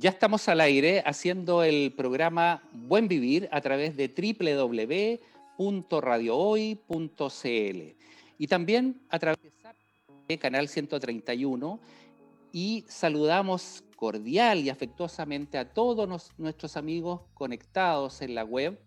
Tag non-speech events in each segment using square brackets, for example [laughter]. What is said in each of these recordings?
Ya estamos al aire haciendo el programa Buen Vivir a través de www.radiohoy.cl y también a través de Canal 131 y saludamos cordial y afectuosamente a todos nuestros amigos conectados en la web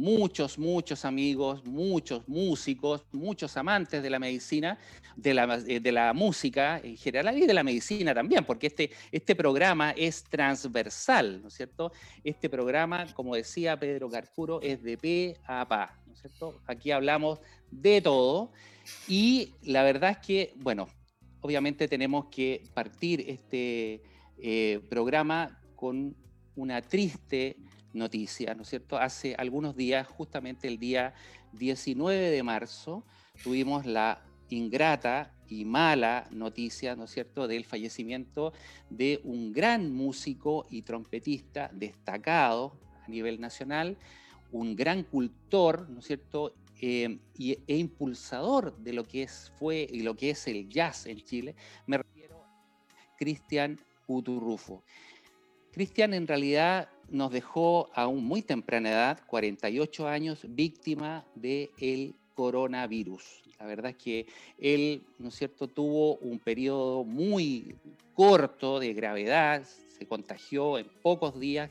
muchos, muchos amigos, muchos músicos, muchos amantes de la medicina, de la, eh, de la, música en general y de la medicina también, porque este, este programa es transversal, ¿no es cierto? Este programa, como decía Pedro Carcuro, es de P a PA, ¿no es cierto? Aquí hablamos de todo y la verdad es que, bueno, obviamente tenemos que partir este eh, programa con una triste noticia, ¿no es cierto? Hace algunos días, justamente el día 19 de marzo, tuvimos la ingrata y mala noticia, ¿no es cierto?, del fallecimiento de un gran músico y trompetista destacado a nivel nacional, un gran cultor, ¿no es cierto?, eh, e impulsador de lo que es, fue y lo que es el jazz en Chile, me refiero a Cristian Uturrufo. Cristian en realidad nos dejó a un muy temprana edad, 48 años, víctima del coronavirus. La verdad es que él, ¿no es cierto?, tuvo un periodo muy corto de gravedad, se contagió en pocos días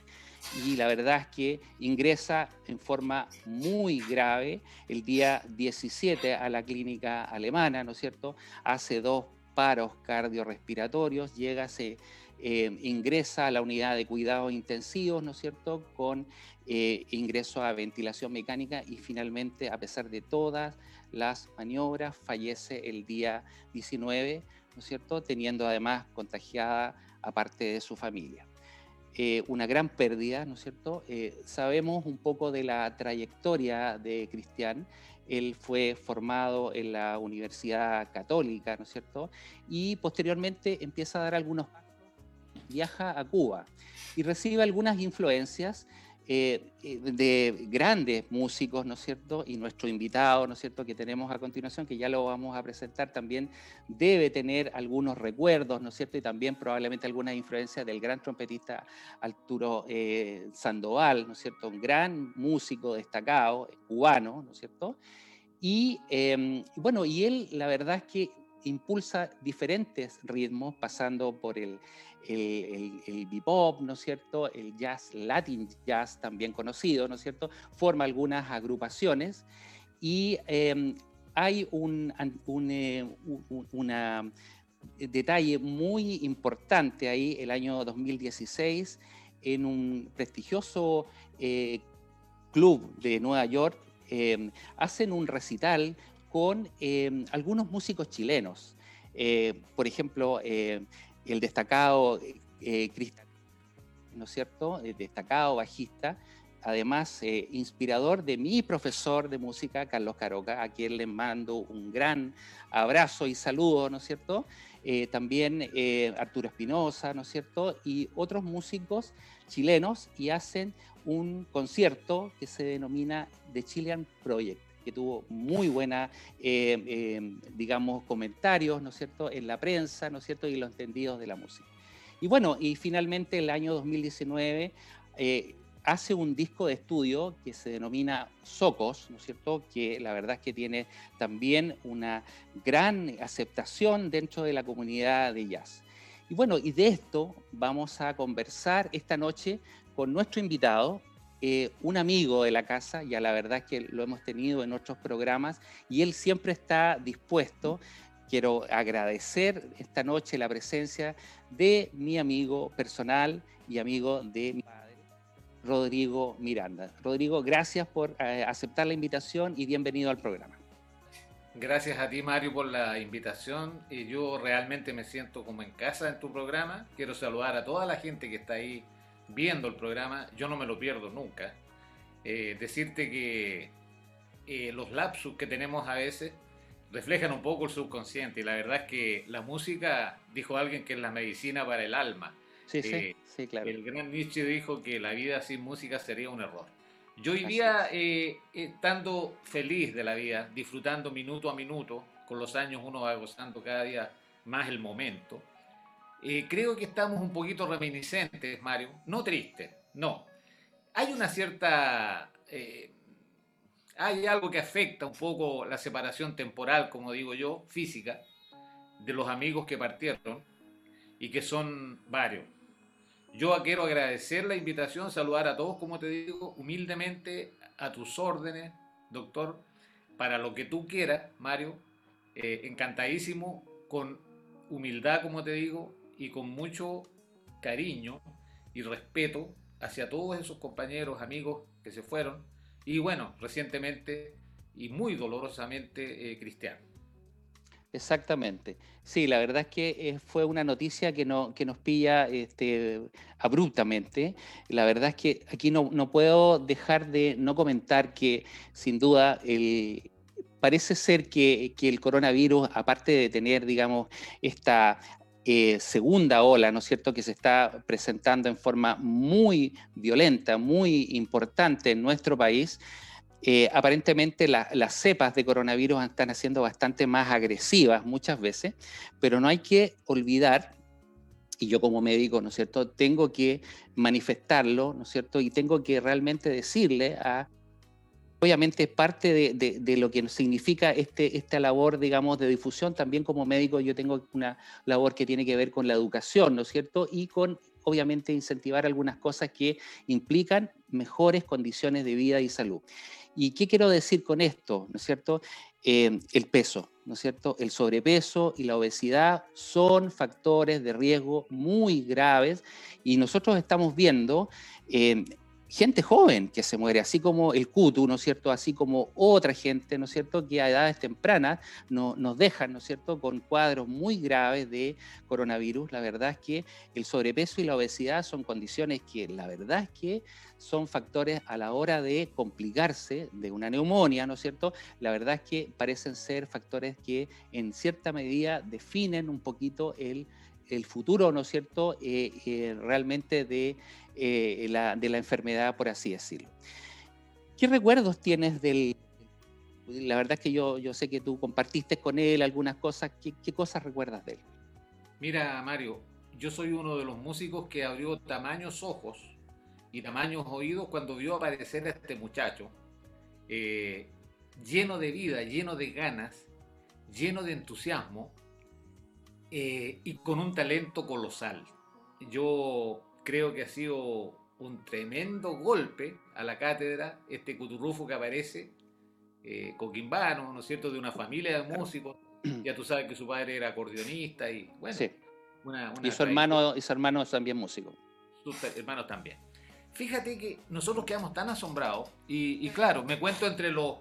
y la verdad es que ingresa en forma muy grave el día 17 a la clínica alemana, ¿no es cierto? Hace dos paros cardiorrespiratorios, llega, se eh, ingresa a la unidad de cuidados intensivos, ¿no es cierto?, con eh, ingreso a ventilación mecánica y finalmente, a pesar de todas las maniobras, fallece el día 19, ¿no es cierto?, teniendo además contagiada a parte de su familia. Eh, una gran pérdida, ¿no es cierto? sabemos un poco de la trayectoria de Cristian. Él fue formado en la Universidad Católica, ¿no es cierto? Y posteriormente empieza a dar algunos viaja a Cuba y recibe algunas influencias eh, eh, de grandes músicos, ¿no es cierto? Y nuestro invitado, ¿no es cierto?, que tenemos a continuación, que ya lo vamos a presentar, también debe tener algunos recuerdos, ¿no es cierto? Y también probablemente algunas influencias del gran trompetista Arturo eh, Sandoval, ¿no es cierto? Un gran músico destacado, cubano, ¿no es cierto? Y em, bueno, y él la verdad es que impulsa diferentes ritmos, pasando por el, el, el, bebop, ¿no es cierto? El jazz, Latin jazz también conocido, ¿no es cierto? Forma algunas agrupaciones y em, hay un, un eh, una, detalle muy importante ahí, el año 2016, en un prestigioso eh, club de Nueva York, em, hacen un recital con em, algunos músicos chilenos. Eh, por ejemplo, eh, el destacado eh, ¿no es cierto? El destacado bajista, además inspirador de mi profesor de música, Carlos Caroca, a quien le mando un gran abrazo y saludo, ¿no es cierto? también Arturo Espinosa, ¿no es cierto? Y otros músicos chilenos y hacen un concierto que se denomina The Chilean Project tuvo muy buena, eh, eh, digamos, comentarios, ¿no es cierto?, en la prensa, ¿no es cierto?, y los entendidos de la música. Y bueno, y finalmente el año 2019 eh, hace un disco de estudio que se denomina Socos, ¿no es cierto?, que la verdad es que tiene también una gran aceptación dentro de la comunidad de jazz. Y bueno, y de esto vamos a conversar esta noche con nuestro invitado, eh, un amigo de la casa, ya la verdad es que lo hemos tenido en otros programas, y él siempre está dispuesto. Quiero agradecer esta noche la presencia de mi amigo personal y amigo de mi padre, Rodrigo Miranda. Rodrigo, gracias por eh, aceptar la invitación y bienvenido al programa. Gracias a ti, Mario, por la invitación. Yo realmente me siento como en casa en tu programa. Quiero saludar a toda la gente que está ahí viendo el programa, yo no me lo pierdo nunca. Eh, decirte que eh, los lapsus que tenemos a veces reflejan un poco el subconsciente y la verdad es que la música, dijo alguien que es la medicina para el alma. Sí, sí, eh, sí, claro. El gran Nietzsche dijo que la vida sin música sería un error. Yo hoy día, estando feliz de la vida, disfrutando minuto a minuto, con los años uno va gozando cada día más el momento, eh, creo que estamos un poquito reminiscentes, Mario, no tristes, no. Hay una cierta... Eh, hay algo que afecta un poco la separación temporal, como digo yo, física, de los amigos que partieron y que son varios. Yo quiero agradecer la invitación, saludar a todos, como te digo, humildemente a tus órdenes, doctor, para lo que tú quieras, Mario. Eh, encantadísimo, con humildad, como te digo, y con mucho cariño y respeto hacia todos esos compañeros, amigos que se fueron, y bueno, recientemente y muy dolorosamente eh, cristiano. Exactamente. Sí, la verdad es que eh, fue una noticia que, no, que nos pilla este, abruptamente. La verdad es que aquí no, no, puedo dejar de no comentar que sin duda parece ser que, que, el coronavirus, aparte de tener, digamos, esta eh, segunda ola, ¿no es cierto?, que se está presentando en forma muy violenta, muy importante en nuestro país, eh, aparentemente las cepas de coronavirus están haciendo bastante más agresivas muchas veces, pero no hay que olvidar, y yo como médico, ¿no es cierto?, tengo que manifestarlo, ¿no es cierto?, y tengo que realmente decirle a... Obviamente parte de, de, lo que significa este, esta labor, digamos, de difusión. También como médico yo tengo una labor que tiene que ver con la educación, ¿no es cierto? Y con, obviamente, incentivar algunas cosas que implican mejores condiciones de vida y salud. ¿Y qué quiero decir con esto? ¿No es cierto? Eh, el peso, ¿no es cierto? El sobrepeso y la obesidad son factores de riesgo muy graves y nosotros estamos viendo eh, gente joven que se muere, así como el CUTU, ¿no es cierto? Así como otra gente, ¿no es cierto? Que a edades tempranas no, nos dejan, ¿no es cierto? Con cuadros muy graves de coronavirus. La verdad es que el sobrepeso y la obesidad son condiciones que la verdad es que son factores a la hora de complicarse de una neumonía, ¿no es cierto? La verdad es que parecen ser factores que en cierta medida definen un poquito el el futuro, ¿no es cierto?, eh, eh, realmente de, eh, la, de la enfermedad, por así decirlo. ¿Qué recuerdos tienes del... La verdad es que yo, yo sé que tú compartiste con él algunas cosas. ¿Qué, ¿Qué cosas recuerdas de él? Mira, Mario, yo soy uno de los músicos que abrió tamaños ojos y tamaños oídos cuando vio aparecer a este muchacho, lleno de vida, lleno de ganas, lleno de entusiasmo, eh, y con un talento colosal. Yo creo que ha sido un tremendo golpe a la cátedra este Cuturrufo que aparece, eh, coquimbano, ¿no es cierto?, de una familia de músicos. Ya tú sabes que su padre era acordeonista y bueno. y, su hermano, y su hermano también músico. Sus hermanos también. Fíjate que nosotros quedamos tan asombrados y, claro, me cuento entre los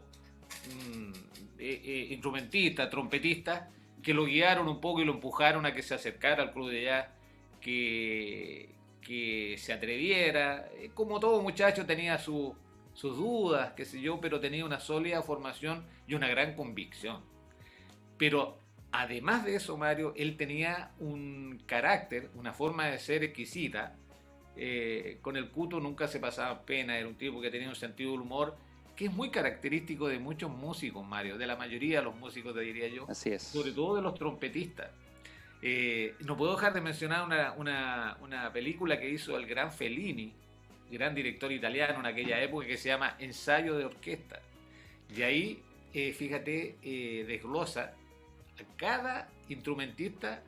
mm, eh, instrumentistas, trompetistas, que lo guiaron un poco y lo empujaron a que se acercara al club de jazz, que, que se atreviera. Eh, como todo muchacho tenía sus dudas, qué sé yo, pero tenía una sólida formación y una gran convicción. Pero además de eso, Mario, él tenía un carácter, una forma de ser exquisita. Eh, con el cuto nunca se pasaba pena, era un tipo que tenía un sentido del humor que es muy característico de muchos músicos, Mario, de la mayoría de los músicos, te diría yo. Así es. Sobre todo de los trompetistas. Eh, no puedo dejar de mencionar una, película que hizo el gran Fellini, gran director italiano en aquella época, que se llama Ensayo de Orquesta. Y ahí, eh, fíjate, eh, desglosa a cada instrumentista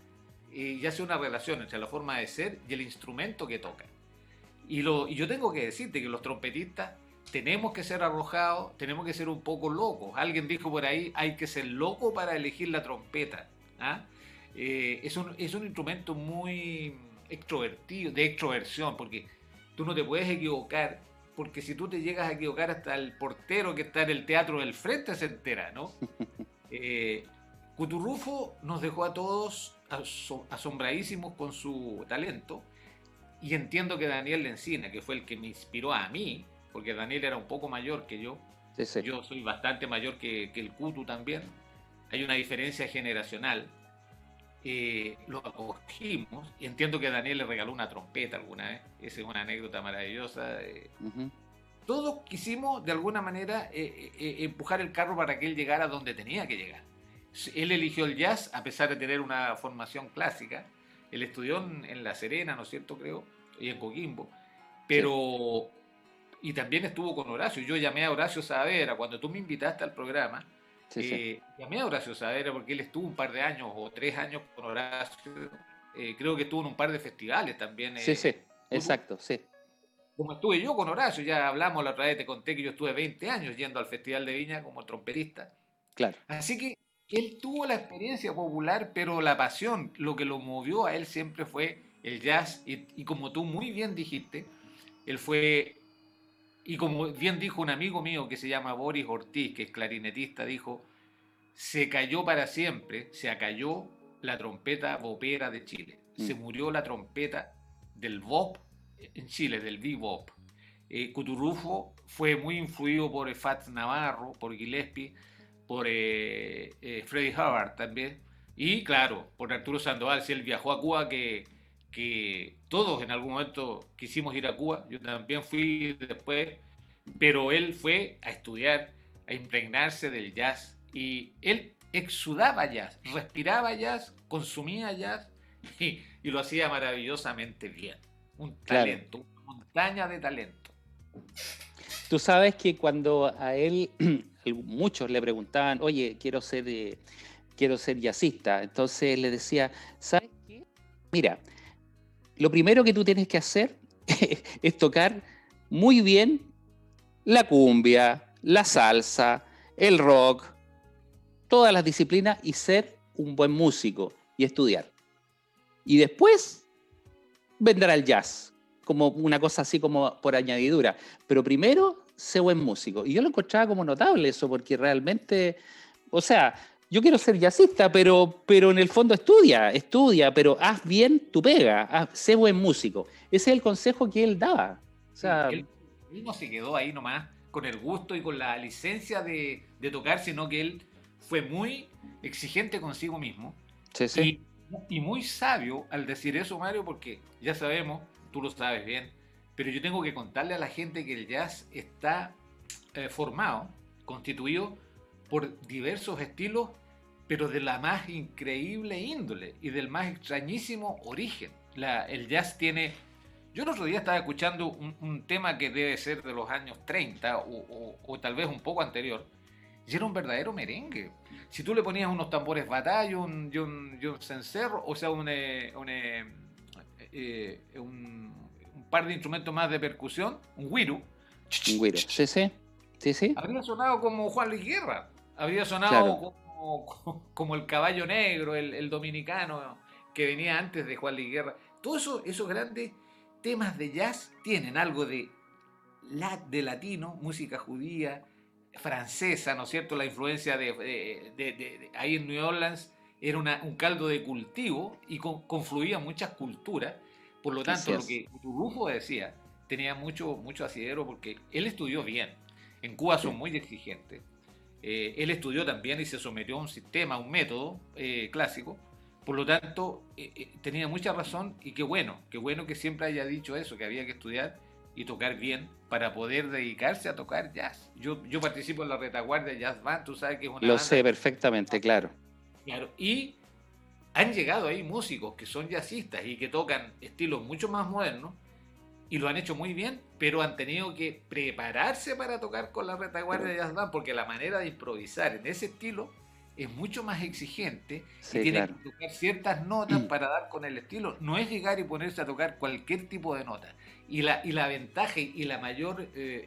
y hace una relación entre la forma de ser y el instrumento que toca. Y, lo, y yo tengo que decirte que los trompetistas tenemos que ser arrojados, tenemos que ser un poco locos. Alguien dijo por ahí, hay que ser loco para elegir la trompeta. ¿ah? Eh, es, un, es un instrumento muy extrovertido, de extroversión, porque tú no te puedes equivocar, porque si tú te llegas a equivocar hasta el portero que está en el teatro del frente se entera, ¿no? [laughs] Eh, Cuturrufo nos dejó a todos asombradísimos con su talento, y entiendo que Daniel Lencina, que fue el que me inspiró a mí, porque Daniel era un poco mayor que yo. Yo soy bastante mayor que, el Kutu también. Hay una diferencia generacional. Eh, lo acogimos y entiendo que Daniel le regaló una trompeta alguna vez. Esa es una anécdota maravillosa. Eh. Todos quisimos de alguna manera eh, empujar el carro para que él llegara donde tenía que llegar. Él eligió el jazz a pesar de tener una formación clásica Él estudió en, La Serena, ¿no es cierto? Creo, y en Coquimbo. Pero, y también estuvo con Horacio. Yo llamé a Horacio Saavedra cuando tú me invitaste al programa. Eh, llamé a Horacio Saavedra porque él estuvo un par de años o tres años con Horacio. Eh, creo que estuvo en un par de festivales también. sí, sí, exacto, sí. Como estuve yo con Horacio, ya hablamos la otra vez, te conté que yo estuve 20 años yendo al Festival de Viña como trompetista. Claro. Así que él tuvo la experiencia popular, pero la pasión, lo que lo movió a él siempre fue el jazz. Y, como tú muy bien dijiste, él fue, y como bien dijo un amigo mío que se llama Boris Ortiz, que es clarinetista, dijo, se cayó para siempre, se acalló la trompeta bopera de Chile. Se mm. murió la trompeta del bop en Chile, del bebop. Eh, Cuturrufo fue muy influido por Fats Navarro, por Gillespie, por eh, eh, Freddie Hubbard también, y claro, por Arturo Sandoval, si él viajó a Cuba, que, que todos en algún momento quisimos ir a Cuba, yo también fui después, pero él fue a estudiar, a impregnarse del jazz, y él exudaba jazz, respiraba jazz, consumía jazz, y, lo hacía maravillosamente bien. Un talento, una montaña de talento. Tú sabes que cuando a él [clears throat] muchos le preguntaban, oye, quiero ser, eh, quiero ser jazzista. Entonces le decía, ¿sabes qué? Mira, lo primero que tú tienes que hacer [laughs] es tocar muy bien la cumbia, la salsa, el rock, todas las disciplinas y ser un buen músico y estudiar. Y después vendrá el jazz, como una cosa así como por añadidura. Pero primero sé buen músico. Y yo lo encontraba como notable eso, porque realmente, o sea, yo quiero ser jazzista, pero, pero en el fondo estudia, estudia, pero haz bien tu pega, sé buen músico. Ese es el consejo que él daba. O sea, él, no se quedó ahí nomás con el gusto y con la licencia de, tocar, sino que él fue muy exigente consigo mismo. Sí, sí. Y, y muy sabio al decir eso, Mario, porque ya sabemos, tú lo sabes bien, pero yo tengo que contarle a la gente que el jazz está eh, formado, constituido por diversos estilos, pero de la más increíble índole y del más extrañísimo origen. el jazz tiene... Yo el otro día estaba escuchando un, tema que debe ser de los años 30 o, tal vez un poco anterior, y era un verdadero merengue. Si tú le ponías unos tambores batalla, un, un, un cencerro, o sea, un, eh, eh, un par de instrumentos más de percusión, un wiru. Un wiru, sí, sí. sí, sí. Habría sonado como Juan Luis Guerra, habría sonado como, [laughs] el caballo negro, el, dominicano que venía antes de Juan Luis Guerra. Todos eso, esos grandes temas de jazz tienen algo de, de latino, música judía, francesa, ¿no es cierto? La influencia de, ahí en New Orleans era un caldo de cultivo y confluían muchas culturas por lo tanto, lo que Rufo decía tenía mucho, mucho asidero porque él estudió bien. En Cuba son muy exigentes. Eh, él estudió también y se sometió a un sistema, a un método eh, clásico. Por lo tanto, eh, tenía mucha razón y qué bueno, qué bueno que siempre haya dicho eso, que había que estudiar y tocar bien para poder dedicarse a tocar jazz. Yo, yo participo en la retaguardia Jazz Band, tú sabes que es una... Lo sé perfectamente, claro. Claro, y han llegado ahí músicos que son jazzistas y que tocan estilos mucho más modernos y lo han hecho muy bien, pero han tenido que prepararse para tocar con la retaguardia de jazz band porque la manera de improvisar en ese estilo es mucho más exigente y tiene que tocar ciertas notas para dar con el estilo. No es llegar y ponerse a tocar cualquier tipo de nota. Y la, y la ventaja y la mayor, eh,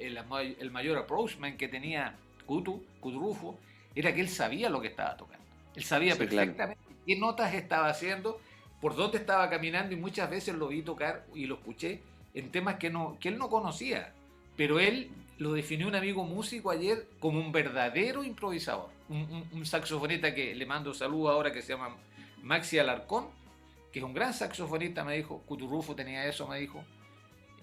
el, mayor approachment que tenía Kutu, Kudrufo, era que él sabía lo que estaba tocando. Él sabía perfectamente qué notas estaba haciendo, por dónde estaba caminando y muchas veces lo vi tocar y lo escuché en temas que, no, que él no conocía. Pero él lo definió un amigo músico ayer como un verdadero improvisador. Un, saxofonista que le mando saludo ahora que se llama Maxi Alarcón, que es un gran saxofonista, me dijo. Cuturrufo tenía eso, me dijo.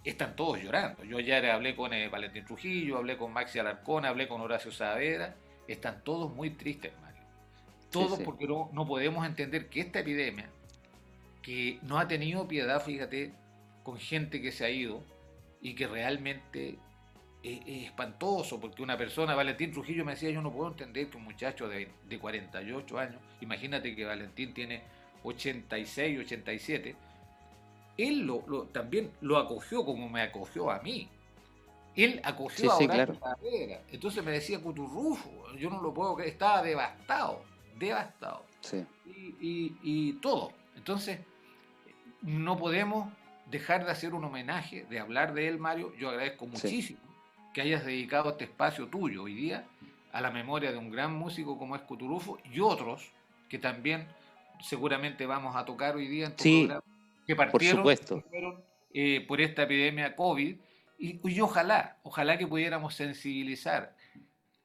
Están todos llorando. Yo ayer hablé con eh, Valentín Trujillo, hablé con Maxi Alarcón, hablé con Horacio Saavedra. Están todos muy tristes, todo porque no, no, podemos entender que esta epidemia, que no ha tenido piedad, fíjate, con gente que se ha ido y que realmente es, espantoso, porque una persona, Valentín Trujillo me decía, yo no puedo entender que un muchacho de, de 48 años, imagínate que Valentín tiene 86, 87, él lo, también lo acogió como me acogió a mí. Él acogió a Horacio Carrera. Entonces me decía Cuturrufo, yo no lo puedo creer, estaba devastado, devastado. Y, todo. Entonces, no podemos dejar de hacer un homenaje, de hablar de él, Mario. Yo agradezco muchísimo que hayas dedicado este espacio tuyo hoy día a la memoria de un gran músico como es Cuturufo y otros que también seguramente vamos a tocar hoy día en tu programa, que partieron, eh, por esta epidemia COVID. Y, ojalá, ojalá que pudiéramos sensibilizar.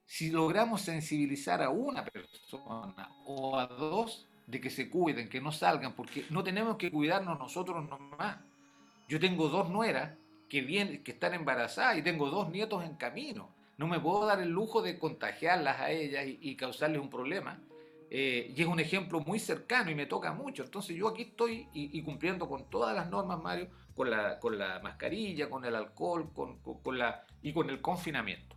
Si logramos sensibilizar a una persona o a dos, de que se cuiden, que no salgan, porque no tenemos que cuidarnos nosotros nomás. Yo tengo dos nueras que, vienen, que están embarazadas y tengo dos nietos en camino. No me puedo dar el lujo de contagiarlas a ellas y causarles un problema eh, y es un ejemplo muy cercano y me toca mucho. Entonces yo aquí estoy y, cumpliendo con todas las normas, Mario, con la, con la mascarilla, con el alcohol con, con, la, y con el confinamiento.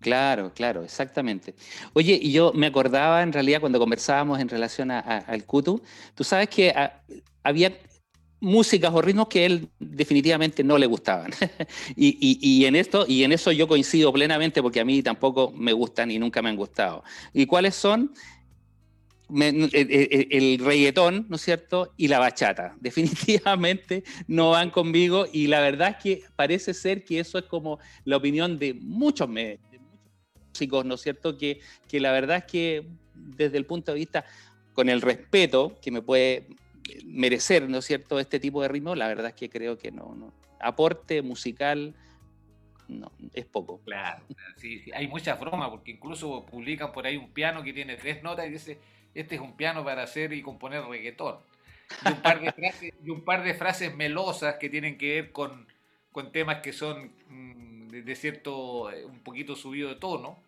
Claro, claro, exactamente. Oye, y yo me acordaba en realidad cuando conversábamos en relación al Kutu, tú sabes que ah, había músicas o ritmos que él definitivamente no le gustaban. [laughs] y, y, y, en esto, y en eso yo coincido plenamente porque a mí tampoco me gustan y nunca me han gustado. ¿Y cuáles son? el, reggaetón, ¿no es cierto? Y la bachata. [laughs] Definitivamente no van conmigo y la verdad es que parece ser que eso es como la opinión de muchos, de músicos, ¿no es cierto? Que, que la verdad es que desde el punto de vista, con el respeto que me puede merecer, ¿no es cierto?, este tipo de ritmo, la verdad es que creo que no, no. Aporte musical, no, es poco. Claro, sí, sí. hay muchas bromas, porque incluso publican por ahí un piano que tiene tres notas y dice este es un piano para hacer y componer reggaetón. Y un par de frases, y un par de frases melosas que tienen que ver con, con temas que son mm, de, cierto, eh, un poquito subido de tono.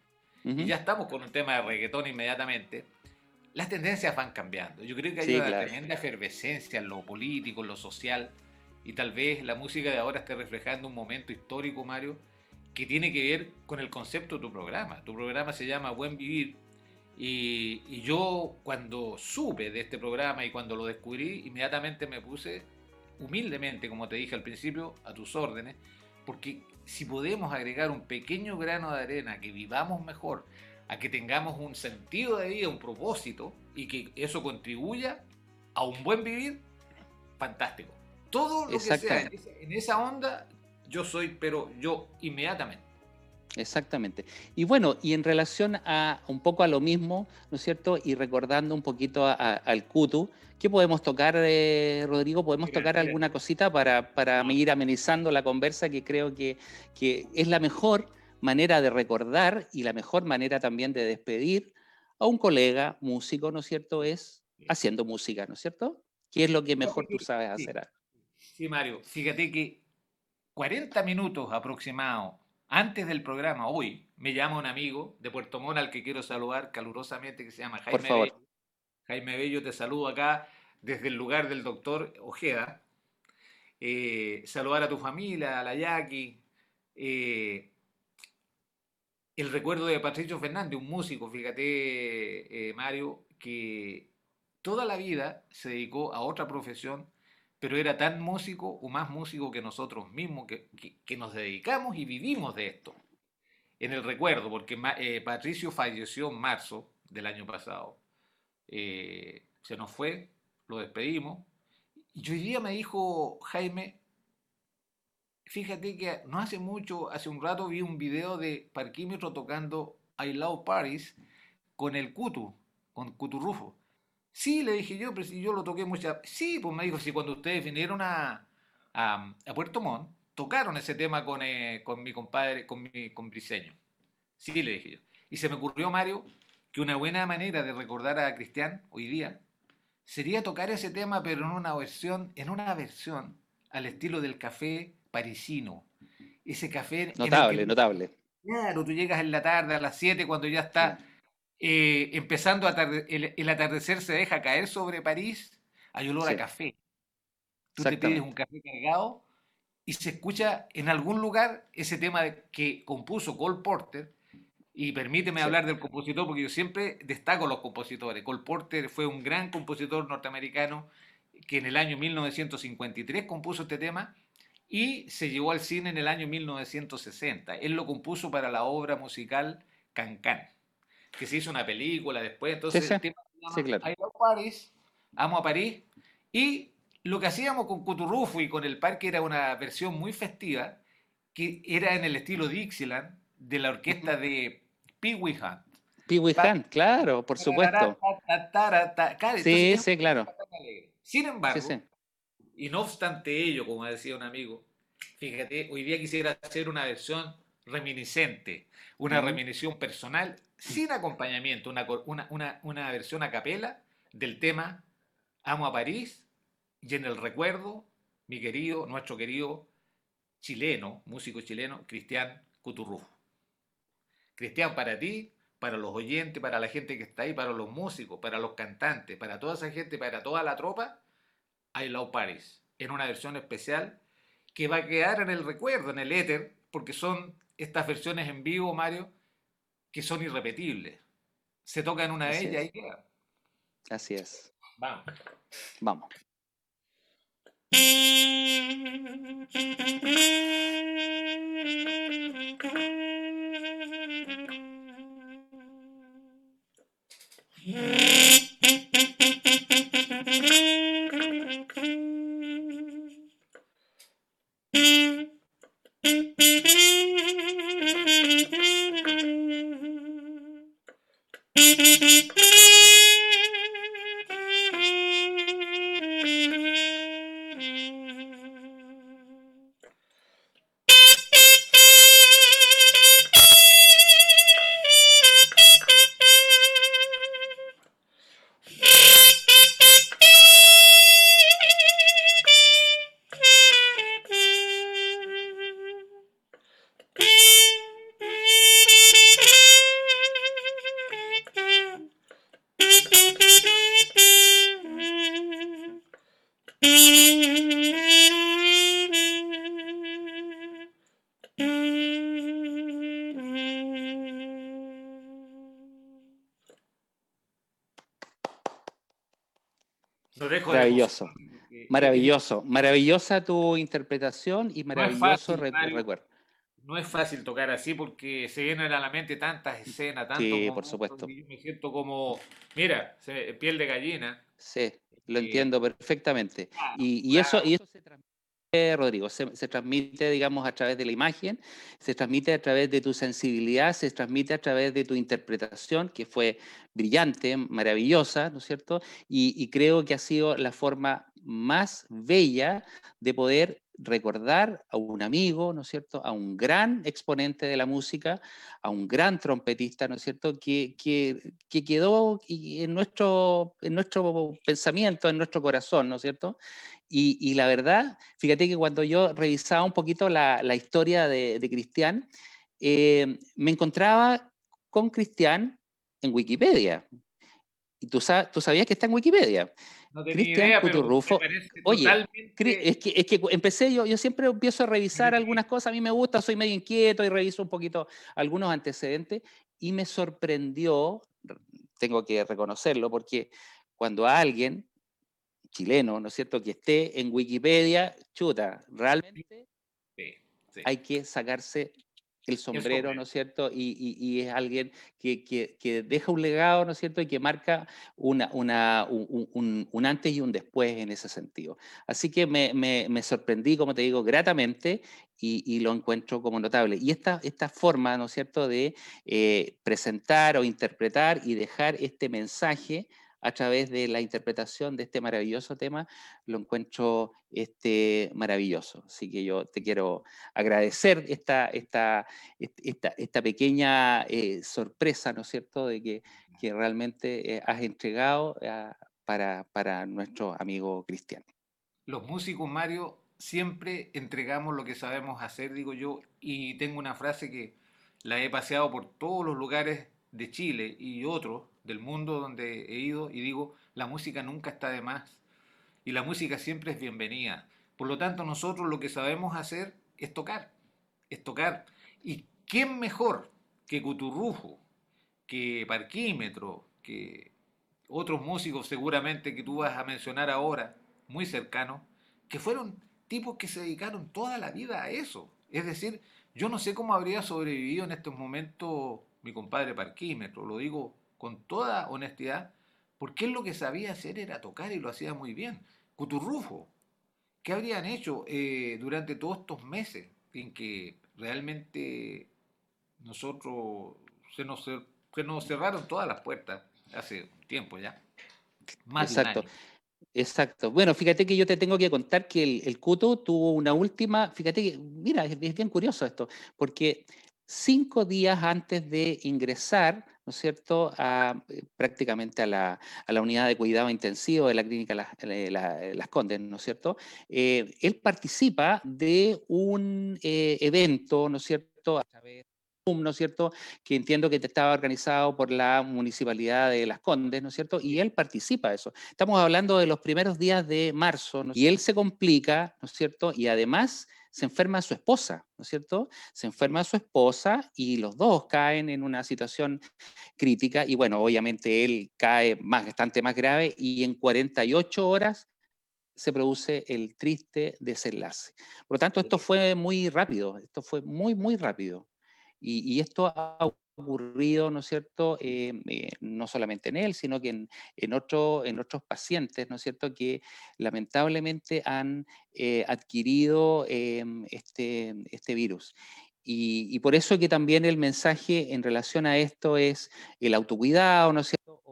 Y ya estamos con un tema de reggaetón inmediatamente. Las tendencias van cambiando. Yo creo que hay una tremenda efervescencia en lo político, en lo social, y tal vez la música de ahora esté reflejando un momento histórico, Mario, que tiene que ver con el concepto de tu programa. Tu programa se llama Buen Vivir y, yo cuando supe de este programa y cuando lo descubrí, inmediatamente me puse humildemente, como te dije al principio, a tus órdenes, porque si podemos agregar un pequeño grano de arena, que vivamos mejor, a que tengamos un sentido de vida, un propósito, y que eso contribuya a un buen vivir, fantástico. Todo lo que sea en esa onda, yo soy, pero yo inmediatamente. Exactamente. Y bueno, y en relación a un poco a lo mismo, ¿no es cierto? Y recordando un poquito al Kutu, ¿qué podemos tocar, eh, Rodrigo? ¿Podemos tocar alguna cosita para, para ir amenizando la conversa que creo que, que es la mejor manera de recordar y la mejor manera también de despedir a un colega músico, ¿no es cierto? Es haciendo música, ¿no es cierto? ¿Qué es lo que mejor tú sabes hacer? Sí, Mario, fíjate que 40 minutos aproximados antes del programa, hoy, me llama un amigo de Puerto Montt al que quiero saludar calurosamente, que se llama Jaime Bello. Jaime Bello, te saludo acá desde el lugar del doctor Ojeda. Eh, saludar a tu familia, a la Jackie. Eh, el recuerdo de Patricio Fernández, un músico, fíjate, eh, Mario, que toda la vida se dedicó a otra profesión pero era tan músico o más músico que nosotros mismos, que, nos dedicamos y vivimos de esto. En el recuerdo, porque eh, Patricio falleció en marzo del año pasado. Eh, se nos fue, lo despedimos. Y hoy día me dijo Jaime, fíjate que no hace mucho, hace un rato vi un video de Parquímetro tocando I Love Paris con el Cutu, con Cuturrufo. Sí, le dije yo, pero si yo lo toqué muchas... Sí, pues me dijo, si cuando ustedes vinieron a, a, Puerto Montt, tocaron ese tema con, eh, con mi compadre, con mi con Briseño. Sí, le dije yo. Y se me ocurrió, Mario, que una buena manera de recordar a Cristian hoy día sería tocar ese tema, pero en una versión, en una versión al estilo del café parisino. Ese café... Notable, notable. Claro, tú llegas en la tarde a las 7 cuando ya está... Eh, empezando el, atardecer se deja caer sobre París, hay olor a café. Tú te pides un café cargado y se escucha en algún lugar ese tema que compuso Cole Porter, Y permíteme hablar del compositor porque yo siempre destaco los compositores. Cole Porter fue un gran compositor norteamericano que en el año 1953 compuso este tema y se llevó al cine en el año 1960. Él lo compuso para la obra musical Cancán, que se hizo una película después. Entonces, el tema se llama I Love Paris, Amo a París. Y lo que hacíamos con Cuturrufo y con el parque era una versión muy festiva, que era en el estilo Dixieland, de la orquesta de Pee Wee Hunt. Pee Wee Hunt, claro, por supuesto. Sí, sí, claro. Sin embargo, y no obstante ello, como decía un amigo, fíjate, hoy día quisiera hacer una versión reminiscente, una reminiscencia personal sin acompañamiento, una, una, una, versión a capela del tema Amo a París y en el recuerdo, mi querido, nuestro querido chileno, músico chileno, Cristian Cuturrufo. Cristian, para ti, para los oyentes, para la gente que está ahí, para los músicos, para los cantantes, para toda esa gente, para toda la tropa, I Love Paris, en una versión especial que va a quedar en el recuerdo, en el éter, porque son estas versiones en vivo, Mario, que son irrepetibles. Se tocan una de ellas y queda. Así es. Vamos. Vamos. [laughs] Maravilloso. Maravilloso. Maravillosa tu interpretación y maravilloso recuerdo. No es fácil tocar así porque se vienen a la mente tantas escenas, tantos Sí, por supuesto. yo me siento como, mira, piel de gallina. Sí, lo entiendo perfectamente. y, eso, y eso se transmite Rodrigo, se, transmite, digamos, a través de la imagen, se transmite a través de tu sensibilidad, se transmite a través de tu interpretación, que fue brillante, maravillosa, ¿no es cierto? Y, creo que ha sido la forma más bella de poder recordar a un amigo, ¿no es cierto?, a un gran exponente de la música, a un gran trompetista, ¿no es cierto?, que, que, que quedó en nuestro, en nuestro pensamiento, en nuestro corazón, ¿no es cierto? Y, la verdad, fíjate que cuando yo revisaba un poquito la, historia de, Cristian, eh, me encontraba con Cristian en Wikipedia. Y tú, tú sabías que está en Wikipedia. No Cristian Cuturrufo. Oye, es, que, es que empecé, yo, yo siempre empiezo a revisar algunas cosas, a mí me gusta, soy medio inquieto y reviso un poquito algunos antecedentes y me sorprendió, tengo que reconocerlo, porque cuando alguien chileno, ¿no es cierto?, que esté en Wikipedia, chuta, realmente hay que sacarse el sombrero, ¿no es cierto? Y, es alguien que, deja un legado, ¿no es cierto? Y que marca una, una, un, antes y un después en ese sentido. Así que me, sorprendí, como te digo, gratamente y, lo encuentro como notable. Y esta, esta forma, ¿no es cierto?, de eh, presentar o interpretar y dejar este mensaje a través de la interpretación de este maravilloso tema, lo encuentro este, maravilloso. Así que yo te quiero agradecer esta, esta, esta, esta pequeña eh, sorpresa, ¿no es cierto?, de que, que realmente eh, has entregado ah, para, para nuestro amigo Cristian. Los músicos, Mario, siempre entregamos lo que sabemos hacer, digo yo, y tengo una frase que la he paseado por todos los lugares de Chile y otros del mundo donde he ido y digo, la música nunca está de más y la música siempre es bienvenida. Por lo tanto, nosotros lo que sabemos hacer es tocar, es tocar. ¿Y quién mejor que Cuturrujo, que Parquímetro, que otros músicos seguramente que tú vas a mencionar ahora, muy cercanos, que fueron tipos que se dedicaron toda la vida a eso. Es decir, yo no sé cómo habría sobrevivido en estos momentos mi compadre Parquímetro, lo digo con toda honestidad, porque él lo que sabía hacer era tocar y lo hacía muy bien. Cuturrufo, ¿qué habrían hecho eh, durante todos estos meses en que realmente nosotros se nos, se nos cerraron todas las puertas hace un tiempo ya? Más Exacto. Exacto. Bueno, fíjate que yo te tengo que contar que el, el Cuto tuvo una última, fíjate que, mira, es, bien curioso esto, porque cinco días antes de ingresar, ¿no es cierto?, a, eh, prácticamente a la, a la, unidad de cuidado intensivo de la clínica Las, Condes, ¿no es cierto?, eh, él participa de un eh, evento, ¿no es cierto?, a través ¿no es cierto?, que entiendo que estaba organizado por la Municipalidad de Las Condes, ¿no es cierto?, y él participa de eso. Estamos hablando de los primeros días de marzo, ¿no? y él se complica, ¿no es cierto?, y además se enferma su esposa, ¿no es cierto? Se enferma su esposa y los dos caen en una situación crítica y bueno, obviamente él cae más, bastante más grave y en 48 horas se produce el triste desenlace. Por lo tanto, esto fue muy rápido, esto fue muy, muy rápido. Y, esto ha ocurrido, ¿no es cierto?, eh, eh, no solamente en él, sino que en, en, en otros pacientes, ¿no es cierto?, que lamentablemente han eh, adquirido este, este virus. Y, por eso que también el mensaje en relación a esto es el autocuidado, ¿no es cierto?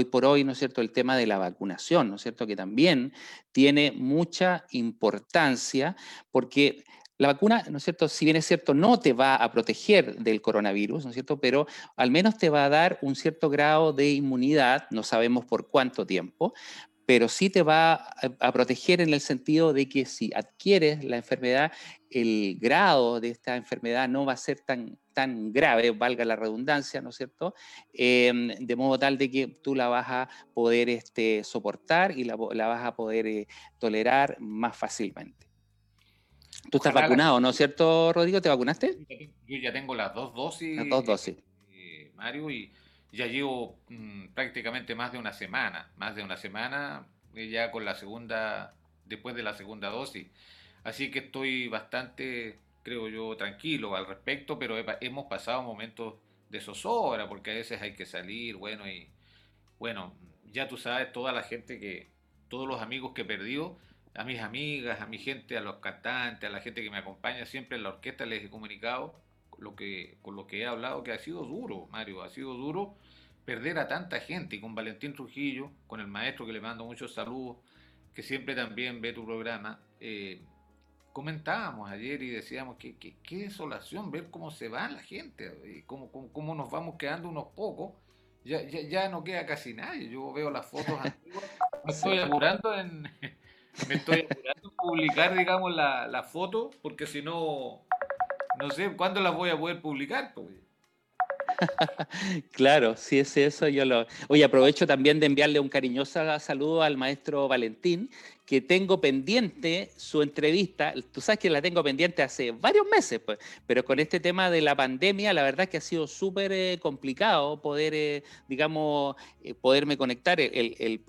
Hoy por hoy, ¿no es cierto?, el tema de la vacunación, ¿no es cierto?, que también tiene mucha importancia porque la vacuna, ¿no es cierto? Si bien es cierto, no te va a proteger del coronavirus, ¿no es cierto? Pero al menos te va a dar un cierto grado de inmunidad, no sabemos por cuánto tiempo, pero sí te va a, proteger en el sentido de que si adquieres la enfermedad, el grado de esta enfermedad no va a ser tan, tan grave, valga la redundancia, ¿no es cierto? Em, de modo tal de que tú la vas a poder este, soportar y la, vas a poder eh, tolerar más fácilmente. Tú estás vacunado, ¿no es cierto, Rodrigo? ¿Te vacunaste? Yo ya tengo las dos dosis. Las dos dosis. Eh, Mario, y ya llevo mm, prácticamente más de una semana, más de una semana eh, ya con la segunda, después de la segunda dosis. Así que estoy bastante, creo yo, tranquilo al respecto, pero hemos pasado momentos de zozobra, porque a veces hay que salir, bueno, y bueno, ya tú sabes, toda la gente que, todos los amigos que he perdido, a mis amigas, a mi gente, a los cantantes, a la gente que me acompaña siempre en la orquesta les he comunicado lo que, con lo que he hablado que ha sido duro, Mario, ha sido duro perder a tanta gente y con Valentín Trujillo, con el maestro que le mando muchos saludos, que siempre también ve tu programa, eh, comentábamos ayer y decíamos que, qué desolación ver cómo se va la gente, y cómo, cómo, nos vamos quedando unos pocos. Ya, ya, ya, no queda casi nadie. Yo veo las fotos [laughs] antiguas. Estoy apurando en, me estoy apurando publicar, digamos, la, la foto, porque si no, no sé cuándo las voy a poder publicar. Pues. [laughs] claro, si es eso, yo lo... Oye, aprovecho también de enviarle un cariñoso saludo al maestro Valentín, que tengo pendiente su entrevista. Tú sabes que la tengo pendiente hace varios meses, pues, pero con este tema de la pandemia, la verdad es que ha sido súper eh, complicado poder, eh, digamos, eh, poderme conectar. el, el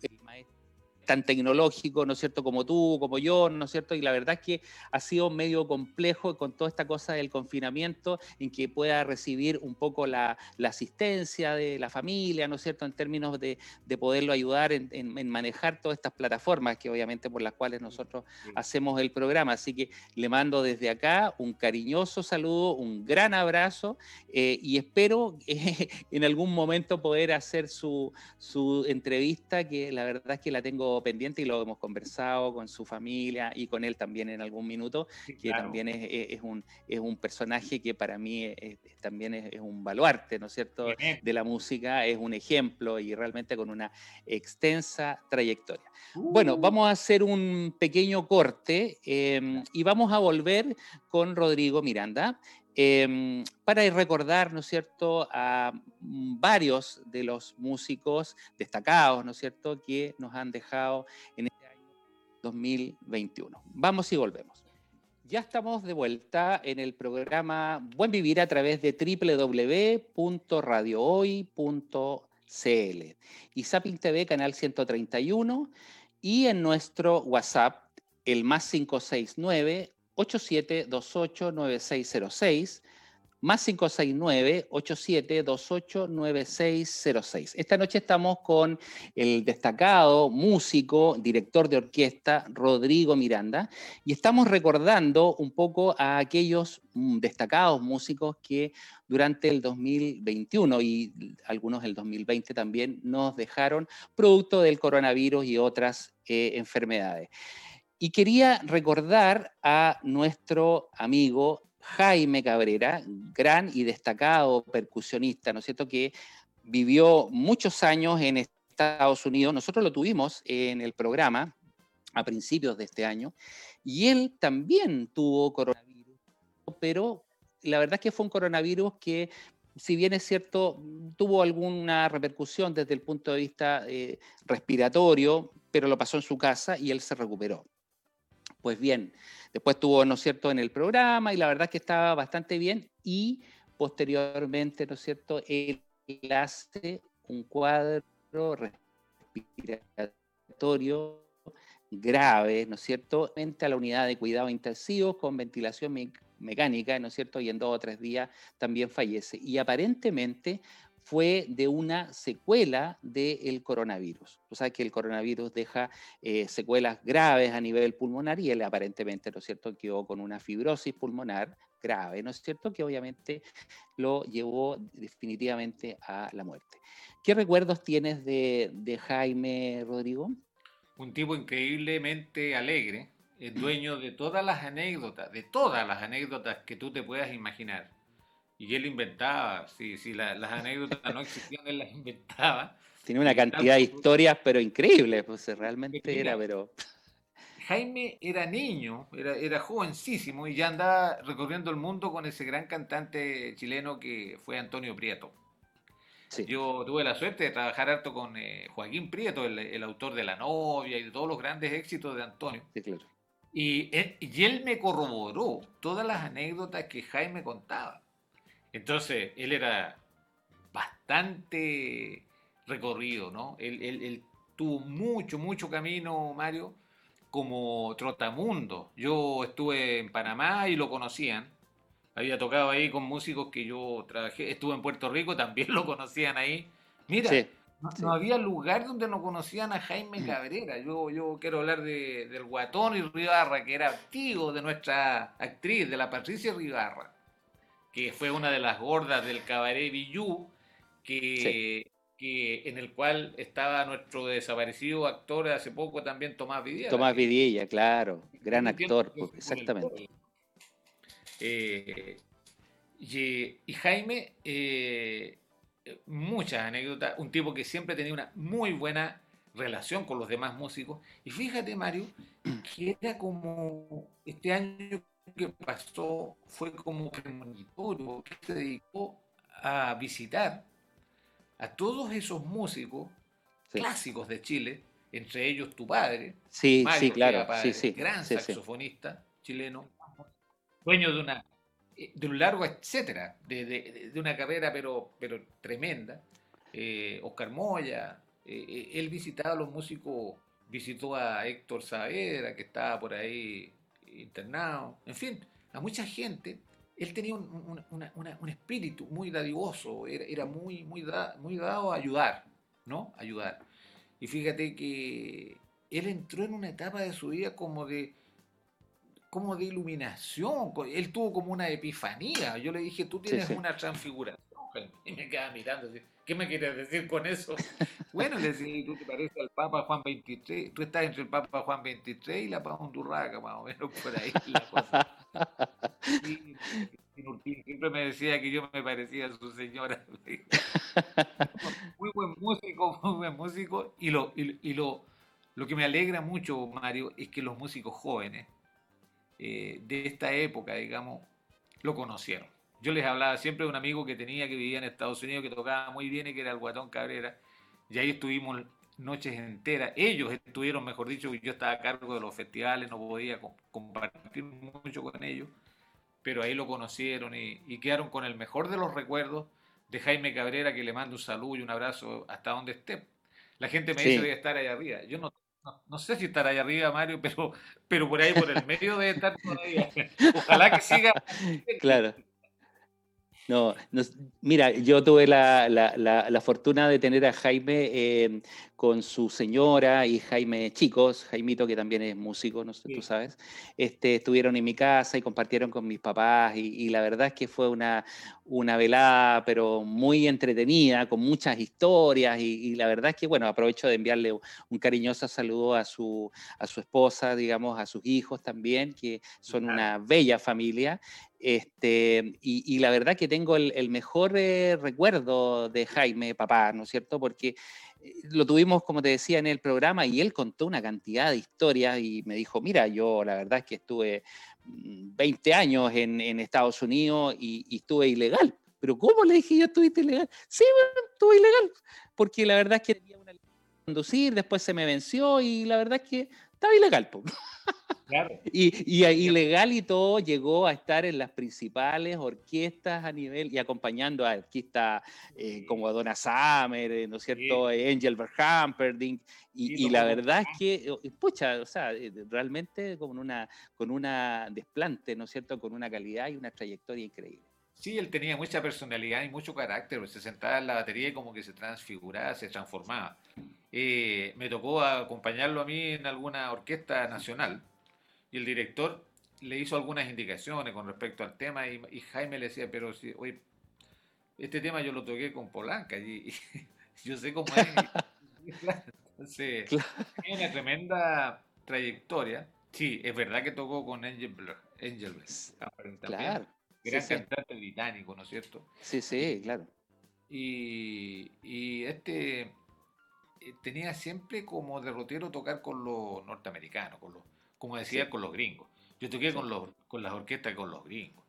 tan tecnológico, ¿no es cierto?, como tú, como yo, ¿no es cierto? Y la verdad es que ha sido medio complejo con toda esta cosa del confinamiento, en que pueda recibir un poco la, asistencia de la familia, ¿no es cierto?, en términos de, poderlo ayudar en, manejar todas estas plataformas que obviamente por las cuales nosotros hacemos el programa. Así que le mando desde acá un cariñoso saludo, un gran abrazo eh, y espero [laughs] en algún momento poder hacer su, su entrevista, que la verdad es que la tengo pendiente y lo hemos conversado con su familia y con él también en algún minuto, que también es, un, es un personaje que para mí también es, un baluarte, ¿no es cierto?, de la música, es un ejemplo y realmente con una extensa trayectoria. Bueno, uh. vamos a hacer un pequeño corte em, y vamos a volver con Rodrigo Miranda. Em, para recordar, ¿no es cierto?, a mm, varios de los músicos destacados, ¿no es cierto?, que nos han dejado en este año 2021. Vamos y volvemos. Ya estamos de vuelta en el programa Buen Vivir a través de www.radiohoy.cl y Zapping TV, canal 131, y en nuestro WhatsApp, el más 569 8728 9606 más 569-8728-9606. Esta noche estamos con el destacado músico, director de orquesta, Rodrigo Miranda, y estamos recordando un poco a aquellos mm, destacados músicos que durante el 2021 y algunos el 2020 también nos dejaron producto del coronavirus y otras eh, enfermedades. Y quería recordar a nuestro amigo Jaime Cabrera, gran y destacado percusionista, ¿no es cierto?, que vivió muchos años en Estados Unidos. Nosotros lo tuvimos en el programa a principios de este año y él también tuvo coronavirus, pero la verdad es que fue un coronavirus que si bien es cierto, tuvo alguna repercusión desde el punto de vista eh, respiratorio, pero lo pasó en su casa y él se recuperó. Pues bien, Después estuvo, ¿no es cierto?, en el programa y la verdad es que estaba bastante bien y posteriormente, ¿no es cierto?, él hace un cuadro respiratorio grave, ¿no es cierto?, a la unidad de cuidados intensivos con ventilación mecánica, ¿no es cierto?, y en dos o tres días también fallece. Y aparentemente fue de una secuela del coronavirus. Tú sabes que el coronavirus deja eh, secuelas graves a nivel pulmonar y él aparentemente, ¿no es cierto?, quedó con una fibrosis pulmonar grave, ¿no es cierto?, que obviamente lo llevó definitivamente a la muerte. ¿Qué recuerdos tienes de, de Jaime Rodrigo? Un tipo increíblemente alegre, el dueño de todas las anécdotas, de todas las anécdotas que tú te puedas imaginar y él inventaba, si, si las anécdotas no existían, él las [laughs] inventaba. Tiene una cantidad de historias, pero increíbles, pues realmente era, pero... Jaime era niño, era, era jovencísimo y ya andaba recorriendo el mundo con ese gran cantante chileno que fue Antonio Prieto. Yo tuve la suerte de trabajar harto con eh, Joaquín Prieto, el, autor de La novia y de todos los grandes éxitos de Antonio. Sí, claro. y, y él me corroboró todas las anécdotas que Jaime contaba. Entonces, él era bastante recorrido, ¿no? Él, tuvo mucho, mucho camino, Mario, como trotamundo. Yo estuve en Panamá y lo conocían. Había tocado ahí con músicos que yo trabajé. Estuve en Puerto Rico, también [laughs] lo conocían ahí. Mira, no, había lugar donde no conocían a Jaime. Cabrera. Yo, yo quiero hablar de, del Guatón y Ribarra, que era tío de nuestra actriz, de la Patricia Ribarra que fue una de las gordas del cabaret Villú, que, que, en el cual estaba nuestro desaparecido actor hace poco también, Tomás Vidiella. Tomás Vidiella, claro, gran actor, exactamente. Eh, y, Jaime, eh, muchas anécdotas, un tipo que siempre tenía una muy buena relación con los demás músicos. Y fíjate, Mario, que era como este año que pasó fue como premonitorio, que se dedicó a visitar a todos esos músicos clásicos de Chile, entre ellos tu padre, sí, sí, claro, gran saxofonista chileno, dueño de una eh, de un largo etcétera, de, una carrera pero, pero tremenda, eh, Oscar Moya, eh, él visitaba a los músicos, visitó a Héctor Saavedra, que estaba por ahí internado, en fin, a mucha gente, él tenía un, espíritu muy dadivoso, era, muy, muy, muy dado a ayudar, ¿no? Ayudar. Y fíjate que él entró en una etapa de su vida como de, como de iluminación, él tuvo como una epifanía. Yo le dije, tú tienes una transfiguración. Y me quedaba mirando, ¿qué me quieres decir con eso? [laughs] bueno, le decía, tú te pareces al Papa Juan XXIII, tú estás entre el Papa Juan XXIII y la Papa Undurraca, más o menos por ahí la cosa. Y, siempre me decía que yo me parecía a su señora. muy buen músico, muy buen músico. Y, lo, y, lo, lo que me alegra mucho, Mario, es que los músicos jóvenes eh, de esta época, digamos, lo conocieron yo les hablaba siempre de un amigo que tenía que vivía en Estados Unidos, que tocaba muy bien y que era el Guatón Cabrera. Y ahí estuvimos noches enteras. Ellos estuvieron, mejor dicho, yo estaba a cargo de los festivales, no podía compartir mucho con ellos, pero ahí lo conocieron y, quedaron con el mejor de los recuerdos de Jaime Cabrera, que le mando un saludo y un abrazo hasta donde esté. La gente me dice debe estar allá arriba. Yo no, no, sé si estará allá arriba, Mario, pero, pero por ahí, por el medio debe estar todavía. [laughs] Ojalá que siga. Claro. No, mira, yo tuve la, la, la, fortuna de tener a Jaime eh, con su señora y Jaime Chicos, Jaimito que también es músico, no sé, tú sabes, este, estuvieron en mi casa y compartieron con mis papás y, la verdad es que fue una, una velada, pero muy entretenida, con muchas historias y, la verdad es que, bueno, aprovecho de enviarle un cariñoso saludo a su, a su esposa, digamos, a sus hijos también, que son una bella familia este, y, la verdad que tengo el, mejor eh, recuerdo de Jaime, papá, ¿no es cierto? Porque eh, lo tuvimos, como te decía, en el programa y él contó una cantidad de historias y me dijo, mira, yo la verdad es que estuve 20 mm, años en, Estados Unidos y, estuve ilegal. Pero ¿cómo le dije yo estuviste ilegal? Sí, bueno, estuve ilegal. Porque la verdad es que tenía una conducir, después se me venció y la verdad es que estaba ilegal. [laughs] Y, y, ilegal y todo llegó a estar en las principales orquestas a nivel y acompañando a artistas eh, como Donna Summer, eh, ¿no es cierto? Angel Verhamperding. Y, y la verdad es que, pucha, o sea, eh, realmente con una, con una desplante, ¿no es cierto? Con una calidad y una trayectoria increíble. Sí, él tenía mucha personalidad y mucho carácter, se sentaba en la batería y como que se transfiguraba, se transformaba. Eh, me tocó acompañarlo a mí en alguna orquesta nacional y el director le hizo algunas indicaciones con respecto al tema y, Jaime le decía, pero si, oye, este tema yo lo toqué con Polanca y, [laughs] yo sé cómo es. [laughs] Entonces, tiene una tremenda trayectoria. Sí, es verdad que tocó con Angel Blur, Angel Claro gran cantante británico, ¿no es cierto? Sí, sí, claro. Y, y este eh, tenía siempre como derrotero tocar con los norteamericanos, con los, como decía, con los gringos. Yo toqué con, los, con las orquestas con los gringos,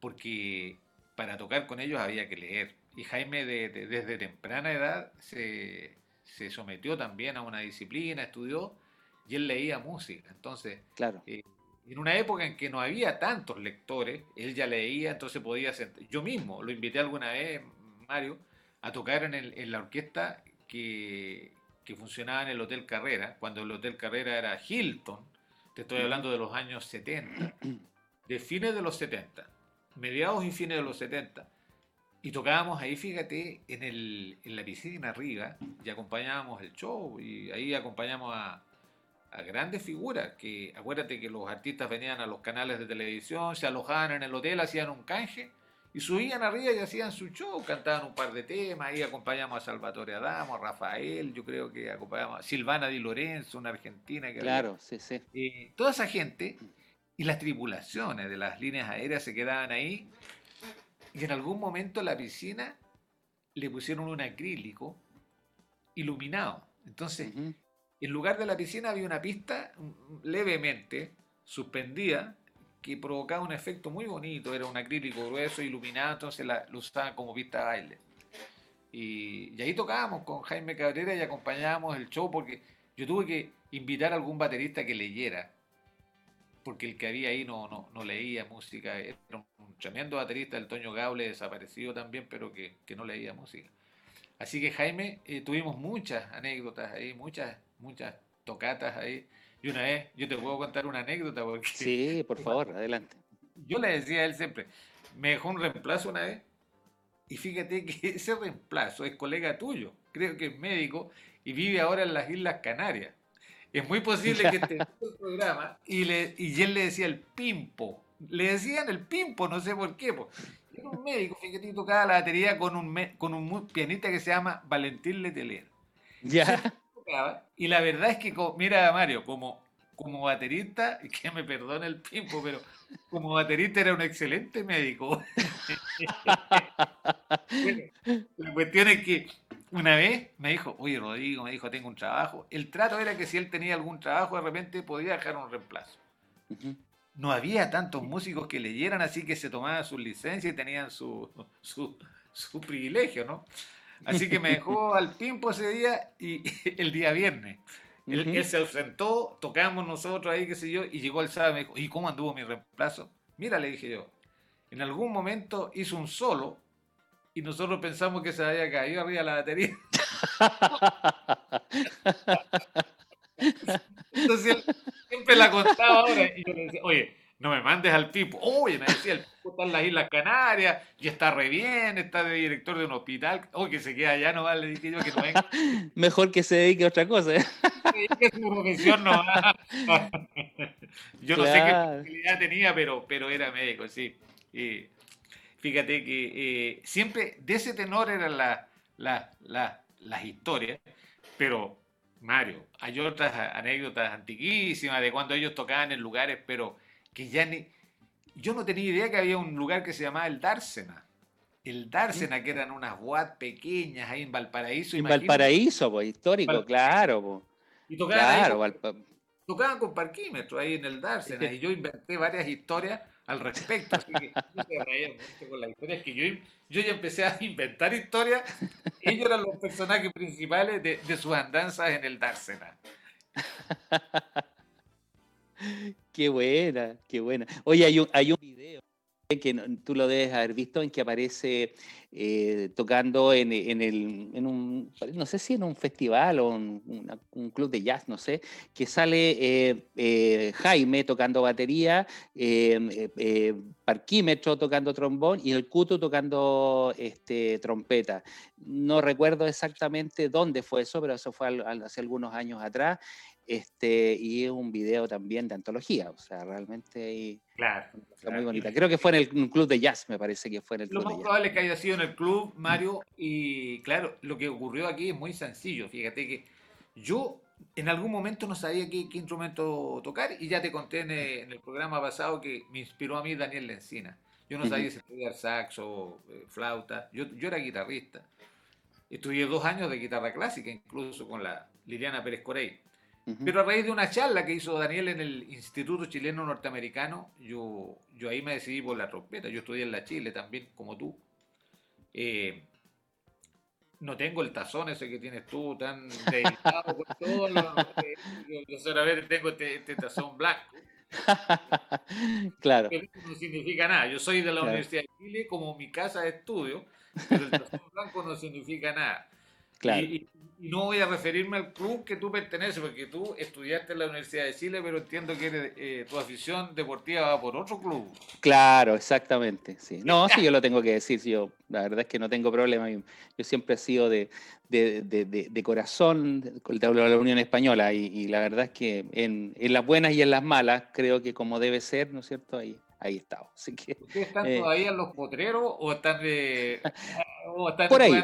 porque para tocar con ellos había que leer. Y Jaime desde temprana edad se, se, sometió también a una disciplina, estudió y él leía música. Entonces, claro. Eh, en una época en que no había tantos lectores, él ya leía, entonces podía ser. Yo mismo lo invité alguna vez, Mario, a tocar en, el, en la orquesta que, que, funcionaba en el Hotel Carrera, cuando el Hotel Carrera era Hilton, te estoy hablando de los años 70, de fines de los 70, mediados y fines de los 70. Y tocábamos ahí, fíjate, en, el, en la piscina arriba, y acompañábamos el show, y ahí acompañamos a, a grandes figuras, que acuérdate que los artistas venían a los canales de televisión, se alojaban en el hotel, hacían un canje y subían arriba y hacían su show, cantaban un par de temas, ahí acompañamos a Salvatore Adamo, a Rafael, yo creo que acompañamos a Silvana Di Lorenzo, una argentina que Claro, sí, sí. Eh, toda esa gente y las tripulaciones de las líneas aéreas se quedaban ahí y en algún momento la piscina le pusieron un acrílico iluminado. Entonces, en lugar de la piscina había una pista levemente suspendida que provocaba un efecto muy bonito. Era un acrílico grueso, iluminado, entonces lo usaban como pista de baile. Y, ahí tocábamos con Jaime Cabrera y acompañábamos el show porque yo tuve que invitar a algún baterista que leyera. Porque el que había ahí no, no, leía música. Era un, tremendo baterista, el Toño Gable, desaparecido también, pero que, no leía música. Así que Jaime, eh, tuvimos muchas anécdotas ahí, muchas muchas tocatas ahí. Y una vez, yo te puedo contar una anécdota. Porque, sí, por [laughs] favor, adelante. Yo le decía a él siempre, me dejó un reemplazo una vez, y fíjate que [laughs] ese reemplazo es colega tuyo, creo que es médico, y vive ahora en las Islas Canarias. Es muy posible que esté en [laughs] el programa y, le, y él le decía el pimpo. Le decían el pimpo, no sé por qué. Era un médico, fíjate, tocaba la batería con un, con un pianista que se llama Valentín Letelier. Ya. Y la verdad es que, mira, Mario, como, como baterista, [laughs] que me perdone el tiempo, pero como baterista era un excelente médico. [laughs] la cuestión es que una vez me dijo, oye, Rodrigo, me dijo, tengo un trabajo. El trato era que si él tenía algún trabajo, de repente podía dejar un reemplazo. No había tantos músicos que leyeran, así que se tomaban sus licencias y tenían su, su, su privilegio, ¿no? Así que me dejó al tiempo ese día y [laughs] el día viernes. Él, se ausentó, tocamos nosotros ahí, qué sé yo, y llegó el sábado y me dijo, ¿y cómo anduvo mi reemplazo? Mira, le dije yo, en algún momento hizo un solo y nosotros pensamos que se había caído arriba la batería. [laughs] Entonces él siempre la contaba ahora y yo le decía, oye, no me mandes al tipo. Oye, me decía, el tipo está en las Islas Canarias y está re bien, está de director de un hospital. Oye, que se queda allá, no vale, le dije yo que no venga. [laughs] Mejor que se dedique a otra cosa. ¿eh? que su profesión no [laughs] Yo no sé qué especialidad tenía, pero, pero era médico, sí. Y fíjate que eh, siempre de ese tenor eran la, las historias, pero Mario, hay otras anécdotas antiquísimas de cuando ellos tocaban en lugares, pero que ya ni... Yo no tenía idea que había un lugar que se llamaba el Dársena. El Dársena, que eran unas boat pequeñas ahí en Valparaíso. En Valparaíso, pues, histórico, claro. Pues. Y tocaban, tocaban con parquímetro ahí en el Dársena. y yo inventé varias historias al respecto. Así que mucho con las historias que yo, yo ya empecé a inventar historias. Ellos eran los personajes principales de, de sus andanzas en el Dársena. [laughs] Qué buena, qué buena. Oye, hay un, hay un video que tú lo debes haber visto en que aparece eh, tocando en, el, en un, no sé si en un festival o un, club de jazz, no sé, que sale eh, eh, Jaime tocando batería, Parquímetro tocando trombón y el Cuto tocando este, trompeta. No recuerdo exactamente dónde fue eso, pero eso fue hace algunos años atrás este, y es un video también de antología, o sea, realmente claro, muy bonita. Creo que fue en el club de jazz, me parece que fue en el club Lo más probable es que haya sido en el club, Mario, y claro, lo que ocurrió aquí es muy sencillo, fíjate que yo en algún momento no sabía qué, instrumento tocar y ya te conté en el, programa pasado que me inspiró a mí Daniel Lencina. Yo no sabía si estudiar saxo, eh, flauta, yo, yo era guitarrista. Estudié dos años de guitarra clásica, incluso con la Liliana Pérez Corey. Pero a raíz de una charla que hizo Daniel en el Instituto Chileno Norteamericano, yo, yo ahí me decidí por la trompeta. Yo estudié en la Chile también, como tú. Eh, no tengo el tazón ese que tienes tú, tan dedicado por todo. yo, solamente tengo este, este, tazón blanco. [laughs] claro. Pero no significa nada. Yo soy de la Universidad de Chile como mi casa de estudio, pero el tazón blanco no significa nada. Y, no voy a referirme al club que tú perteneces, porque tú estudiaste en la Universidad de Chile, pero entiendo que eh, tu afición deportiva va por otro club. Claro, exactamente. Sí. No, sí, yo lo tengo que decir. Yo, la verdad es que no tengo problema. Yo siempre he sido de, de, de, de corazón de la Unión Española y, la verdad es que en, en, las buenas y en las malas creo que como debe ser, ¿no es cierto? Ahí, ahí estamos. Así que, ¿Ustedes están eh, todavía en los potreros o están de... [laughs] O están por ahí.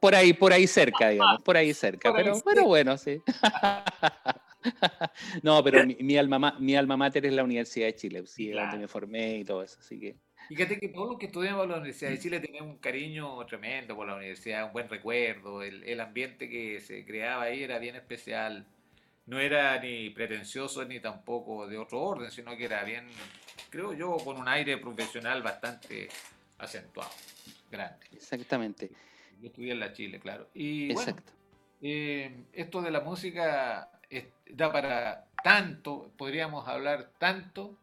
Por, ahí, por ahí cerca, digamos, por ahí cerca. pero, bueno, sí. [laughs] no, pero mi, alma, mi alma mater es la Universidad de Chile, sí, donde me formé y todo eso, así que... Fíjate que todos los que estudiamos en la Universidad de Chile tenemos un cariño tremendo por la universidad, un buen recuerdo, el, el ambiente que se creaba ahí era bien especial, no era ni pretencioso ni tampoco de otro orden, sino que era bien, creo yo, con un aire profesional bastante acentuado grande. Exactamente. Yo estudié en la Chile, claro. Y Exacto. Eh, esto de la música da para tanto, podríamos hablar tanto,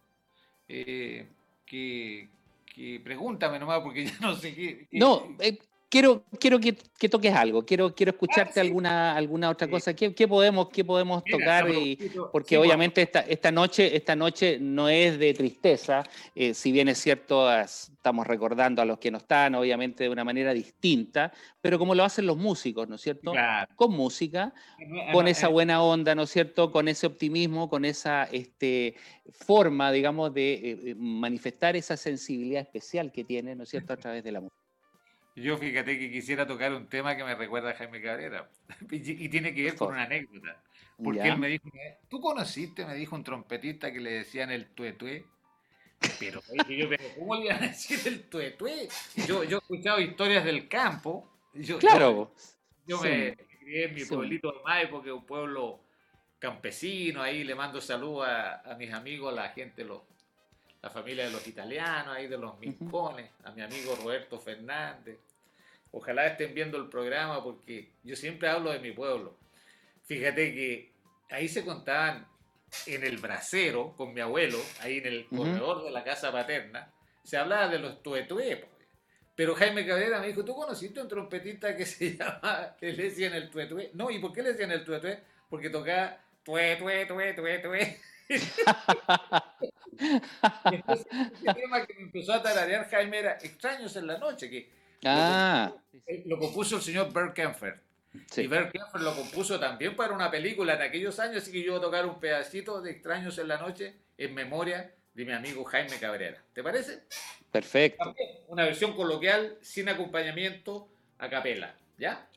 eh, que, que, pregúntame nomás, porque [laughs] ya no sé qué. no, eh, quiero, quiero que, toques algo, quiero, quiero escucharte alguna, alguna otra cosa. ¿Qué, podemos, qué podemos tocar? Y, porque obviamente esta, esta, noche, esta noche no es de tristeza, eh, si bien es cierto, estamos recordando a los que no están, obviamente de una manera distinta, pero como lo hacen los músicos, ¿no es cierto? Con música, con esa buena onda, ¿no es cierto? Con ese optimismo, con esa este, forma, digamos, de eh, manifestar esa sensibilidad especial que tiene, ¿no es cierto?, a través de la música. Yo fíjate que quisiera tocar un tema que me recuerda a Jaime Cabrera [laughs] y tiene que ver con una anécdota. Porque él me dijo, ¿tú conociste? Me dijo un trompetista que le decían el tuetue. Pero, yo, pero ¿cómo le iban a decir el tuetue? Yo, yo he escuchado historias del campo. Yo, claro. Yo, me crié en mi pueblito de Maipo, que es un pueblo campesino. Ahí le mando saludos a, a mis amigos, a la gente, los la familia de los italianos, ahí de los Mincones, a mi amigo Roberto Fernández. Ojalá estén viendo el programa porque yo siempre hablo de mi pueblo. Fíjate que ahí se contaban en el brasero con mi abuelo, ahí en el corredor de la casa paterna, se hablaba de los tuetué. Pero Jaime Cabrera me dijo, ¿tú conociste un trompetista que se [laughs] llama, que le decían el tuetué? No, ¿y por qué le decían el tuetué? Porque tocaba tué, tué, tué, tué, tué. [laughs] [laughs] Entonces, el tema que me empezó a tararear Jaime era Extraños en la noche, que ah. lo, compuso, el señor Bert Kempfer. Y Bert Kempfer lo compuso también para una película en aquellos años, así que yo voy a tocar un pedacito de Extraños en la noche en memoria de mi amigo Jaime Cabrera. ¿Te parece? Perfecto. una versión coloquial sin acompañamiento a capela, ¿ya?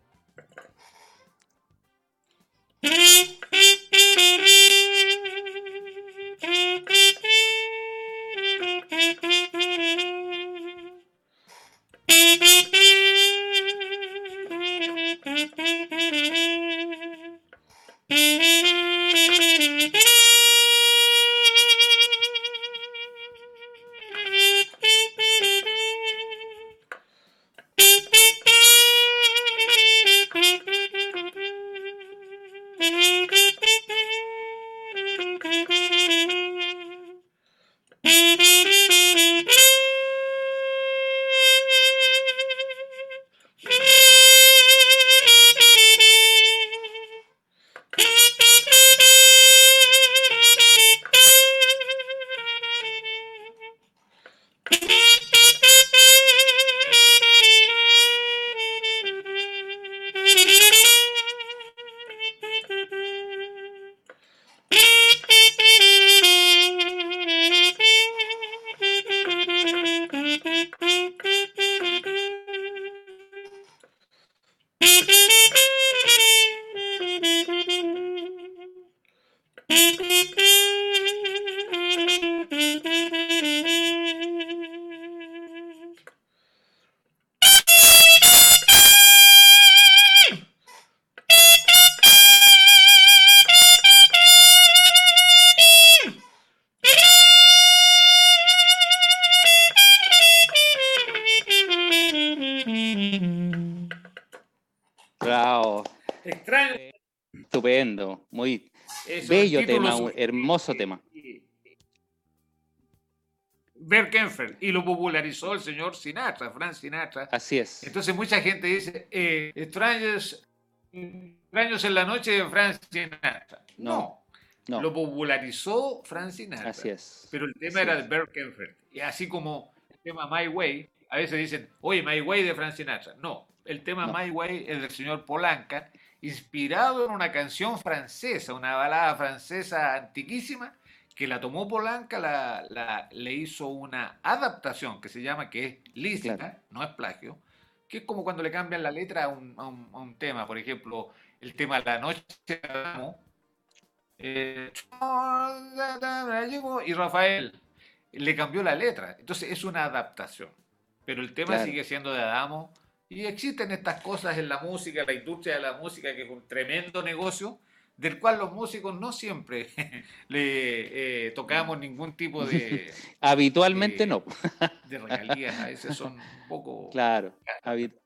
Hermoso tema. Bert Kenfer, y lo popularizó el señor Sinatra, Frank Sinatra. Así es. Entonces mucha gente dice, eh, extraños, extraños en la noche de Frank Sinatra. No, no, Lo popularizó Frank Sinatra. Así es. Pero el tema era de Bert Kenfer. Y así como el tema My Way, a veces dicen, oye, My Way de Frank Sinatra. No, el tema My Way es del señor Polanca inspirado en una canción francesa, una balada francesa antiquísima, que la tomó Polanca, la, le hizo una adaptación que se llama, que es lícita, no es plagio, que es como cuando le cambian la letra a un, tema, por ejemplo, el tema La Noche eh, y Rafael le cambió la letra, entonces es una adaptación, pero el tema sigue siendo de Adamo y existen estas cosas en la música, la industria de la música, que es un tremendo negocio, del cual los músicos no siempre [laughs] le eh, tocamos ningún tipo de... [laughs] habitualmente no. [laughs] de regalías, a veces son un poco... Claro,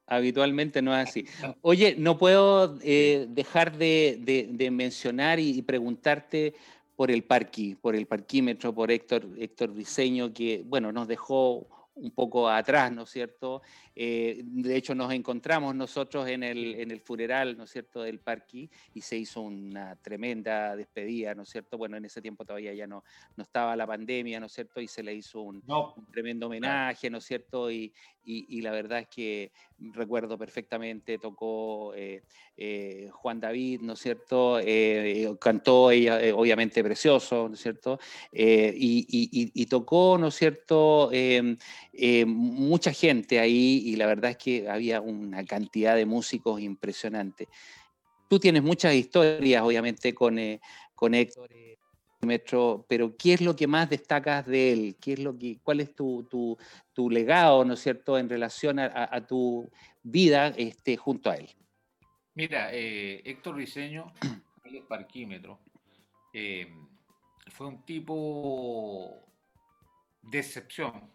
habitualmente no es así. Oye, no puedo eh, dejar de, mencionar y, preguntarte por el parquí, por el parquímetro, por Héctor, Héctor Diseño, que, bueno, nos dejó un poco atrás, ¿no es cierto? Eh, de hecho, nos encontramos nosotros en el, en el funeral, ¿no es cierto?, del parque y se hizo una tremenda despedida, ¿no es cierto? Bueno, en ese tiempo todavía ya no, no estaba la pandemia, ¿no es cierto? Y se le hizo un, tremendo homenaje, ¿no es cierto? Y, y, la verdad es que recuerdo perfectamente, tocó eh, eh, Juan David, ¿no es cierto? cantó ella, obviamente precioso, ¿no es cierto? Y, tocó, ¿no es cierto? mucha gente ahí y la verdad es que había una cantidad de músicos impresionante. Tú tienes muchas historias, obviamente, con, eh, con Héctor, eh, pero ¿qué es lo que más destacas de él? ¿Qué es lo que, ¿Cuál es tu, tu, legado, ¿no es cierto?, en relación a, tu vida este, junto a él. Mira, eh, Héctor Riseño, el [clears throat] parquímetro, fue un tipo de excepción,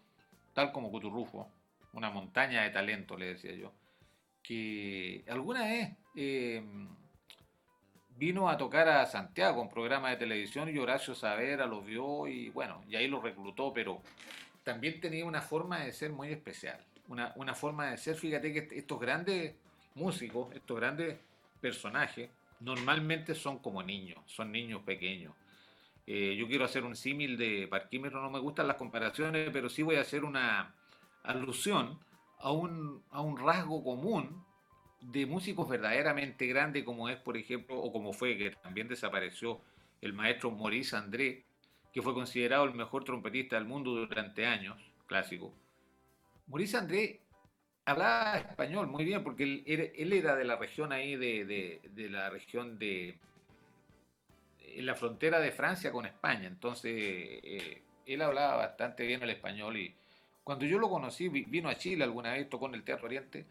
tal como Cuturrufo una montaña de talento, le decía yo. que alguna vez eh, vino a tocar a Santiago, un programa de televisión, y Horacio Saavedra lo vio y bueno, y ahí lo reclutó, pero también tenía una forma de ser muy especial, una, una forma de ser, fíjate que estos grandes músicos, estos grandes personajes, normalmente son como niños, son niños pequeños. Eh, yo quiero hacer un símil de parquímetro, no me gustan las comparaciones, pero sí voy a hacer una alusión a un, a un rasgo común de músicos verdaderamente grandes como es, por ejemplo, o como fue, que también desapareció el maestro Maurice André, que fue considerado el mejor trompetista del mundo durante años, clásico. Maurice André hablaba español muy bien, porque él, era de la región ahí, de, de, la región de... en la frontera de Francia con España, entonces eh, él hablaba bastante bien el español y cuando yo lo conocí, vino a Chile alguna vez, tocó en el Teatro Oriente,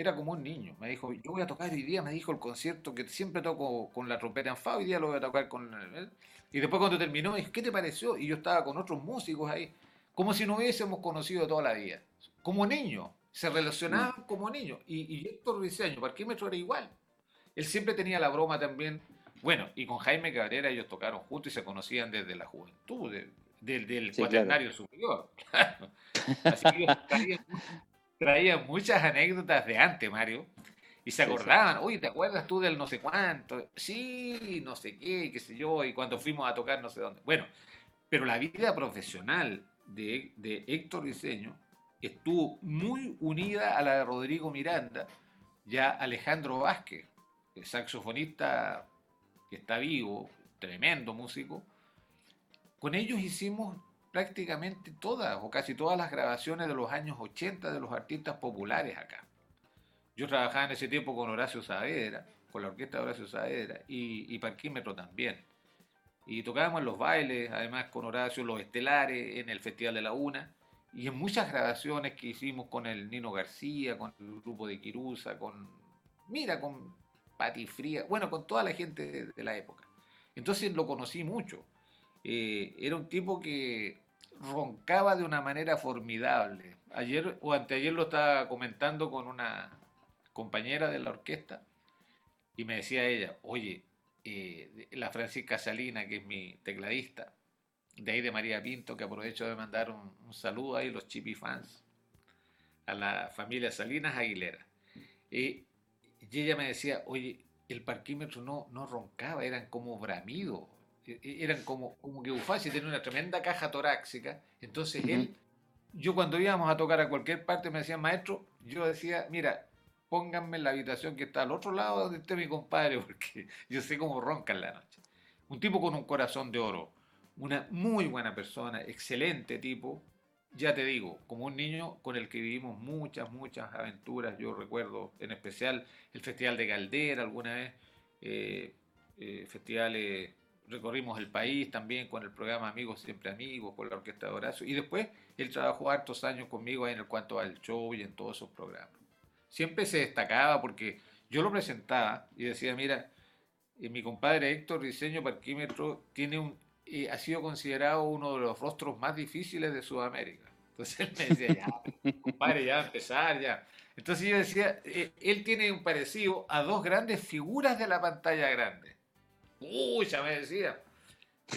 era como un niño. Me dijo, yo voy a tocar hoy día, me dijo el concierto que siempre toco con la trompeta en fa, hoy día lo voy a tocar con... él. Y después cuando terminó, me dijo, ¿qué te pareció? Y yo estaba con otros músicos ahí, como si no hubiésemos conocido toda la vida. Como niño, se relacionaban como niños. Y, y Héctor Ruiseño, Parquímetro era igual. Él siempre tenía la broma también. Bueno, y con Jaime Cabrera ellos tocaron juntos y se conocían desde la juventud, del, del cuaternario superior. [laughs] Así que traían, muchas anécdotas de antes, Mario. Y se acordaban, oye, ¿te acuerdas tú del no sé cuánto? Sí, no sé qué, qué sé yo, y cuando fuimos a tocar no sé dónde. Bueno, pero la vida profesional de, de Héctor Diseño estuvo muy unida a la de Rodrigo Miranda, ya Alejandro Vázquez, el saxofonista que está vivo, tremendo músico. Con ellos hicimos prácticamente todas o casi todas las grabaciones de los años 80 de los artistas populares acá. Yo trabajaba en ese tiempo con Horacio Saavedra, con la orquesta de Horacio Saavedra y, y Parquímetro también. Y tocábamos los bailes, además con Horacio, los estelares, en el Festival de la Una y en muchas grabaciones que hicimos con el Nino García, con el grupo de Quirusa, con, mira, con Pati Fría, bueno, con toda la gente de, la época. Entonces lo conocí mucho. Eh, era un tipo que roncaba de una manera formidable. Ayer o anteayer lo estaba comentando con una compañera de la orquesta y me decía ella, oye, eh, la Francisca Salina, que es mi tecladista, de ahí de María Pinto, que aprovecho de mandar un, saludo ahí, los chipi fans, a la familia Salinas Aguilera. y ella me decía, oye, el parquímetro no, no roncaba, eran como bramidos e, eran como, como que Bufasi tenía una tremenda caja torácica, entonces él, yo cuando íbamos a tocar a cualquier parte me decía, maestro, yo decía, mira, pónganme en la habitación que está al otro lado donde esté mi compadre, [laughs] porque yo sé cómo ronca en la noche. Un tipo con un corazón de oro, una muy buena persona, excelente tipo, ya te digo, como un niño con el que vivimos muchas, muchas aventuras, yo recuerdo en especial el Festival de Caldera alguna vez, eh, eh, festivales recorrimos el país también con el programa Amigos Siempre Amigos, con la Orquesta de Horacio, y después él trabajó hartos años conmigo en el cuanto al show y en todos esos programas. Siempre se destacaba porque yo lo presentaba y decía, mira, eh, mi compadre Héctor Diseño Parquímetro tiene un, eh, ha sido considerado uno de los rostros más difíciles de Sudamérica. Entonces él me decía, ya, compadre, ya empezar, ya. Entonces yo decía, eh, él tiene un parecido a dos grandes figuras de la pantalla grande Uy, ya me decía.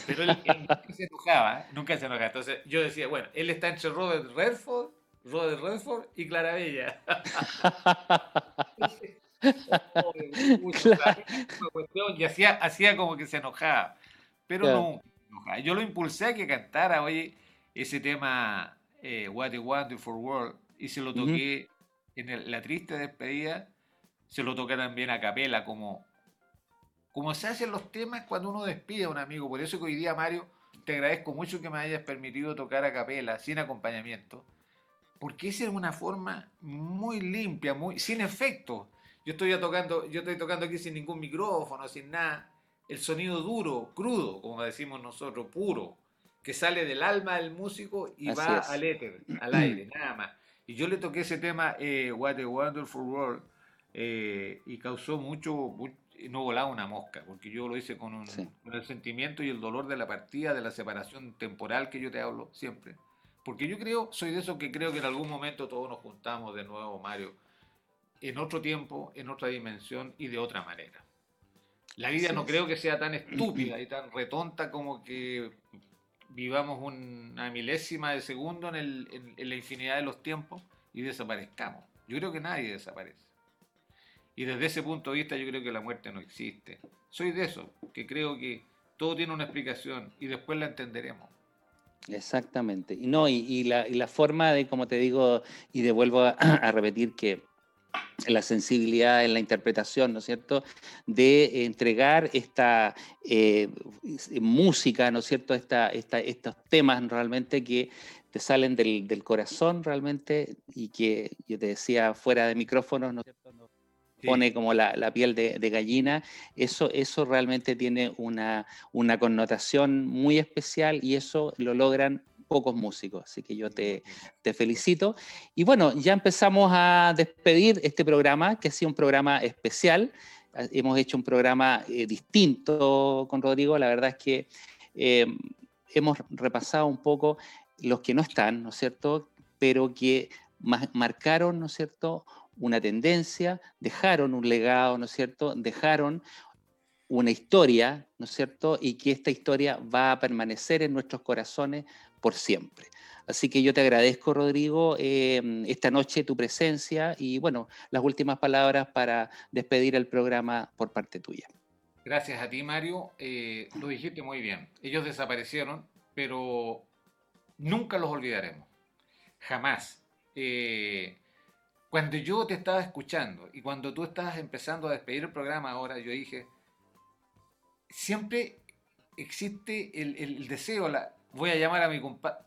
Pero él, nunca se enojaba, ¿eh? nunca se enojaba. Entonces yo decía, bueno, él está entre Robert Redford, Robert Redford y Clara Bella. [laughs] y hacía, hacía como que se enojaba, pero no enojaba. Yo lo impulsé a que cantara, oye, ese tema eh, What a Wonderful World, y se lo toqué en la triste despedida, se lo toqué también a capela como como se hacen los temas cuando uno despide a un amigo. Por eso que hoy día, Mario, te agradezco mucho que me hayas permitido tocar a capela, sin acompañamiento, porque esa es una forma muy limpia, muy sin efecto. Yo estoy tocando, yo estoy tocando aquí sin ningún micrófono, sin nada. El sonido duro, crudo, como decimos nosotros, puro, que sale del alma del músico y va al éter, [clears throat] al aire, nada más. Y yo le toqué ese tema, eh, What a Wonderful World, eh, y causó mucho, no volaba una mosca, porque yo lo hice con, el sentimiento y el dolor de la partida, de la separación temporal que yo te hablo siempre. Porque yo creo, soy de esos que creo que en algún momento todos nos juntamos de nuevo, Mario. en otro tiempo, en otra dimensión y de otra manera. La vida no creo que sea tan estúpida y [clears throat] tan retonta como que vivamos una milésima de segundo en, en la infinidad de los tiempos y desaparezcamos. Yo creo que nadie desaparece. Y desde ese punto de vista yo creo que la muerte no existe. Soy de eso, que creo que todo tiene una explicación y después la entenderemos. Exactamente. Y, no, y, la, forma de, como te digo, y devuelvo a, repetir que la sensibilidad en la interpretación, ¿no es cierto?, de entregar esta eh, música, ¿no es cierto?, esta, estos temas realmente que te salen del, corazón realmente y que yo te decía fuera de micrófonos, ¿no es cierto?, pone como la, piel de, gallina, eso, eso realmente tiene una, una, connotación muy especial y eso lo logran pocos músicos, así que yo te, te, felicito. Y bueno, ya empezamos a despedir este programa, que ha sido un programa especial. Ah, hemos hecho un programa eh, distinto con Rodrigo, la verdad es que eh, hemos repasado un poco los que no están, ¿no es cierto? Pero que marcaron, ¿no es cierto?, una tendencia, dejaron un legado, ¿no es cierto? Dejaron una historia, ¿no es cierto? Y que esta historia va a permanecer en nuestros corazones por siempre. Así que yo te agradezco, Rodrigo, em, esta noche tu presencia y, bueno, las últimas palabras para despedir el programa por parte tuya. Gracias a ti, Mario. Eh, lo dijiste muy bien. Ellos desaparecieron, pero nunca los olvidaremos. Jamás. Eh, cuando yo te estaba escuchando y cuando tú estabas empezando a despedir el programa ahora, yo dije, siempre existe el, deseo, la, voy a llamar a mi compadre,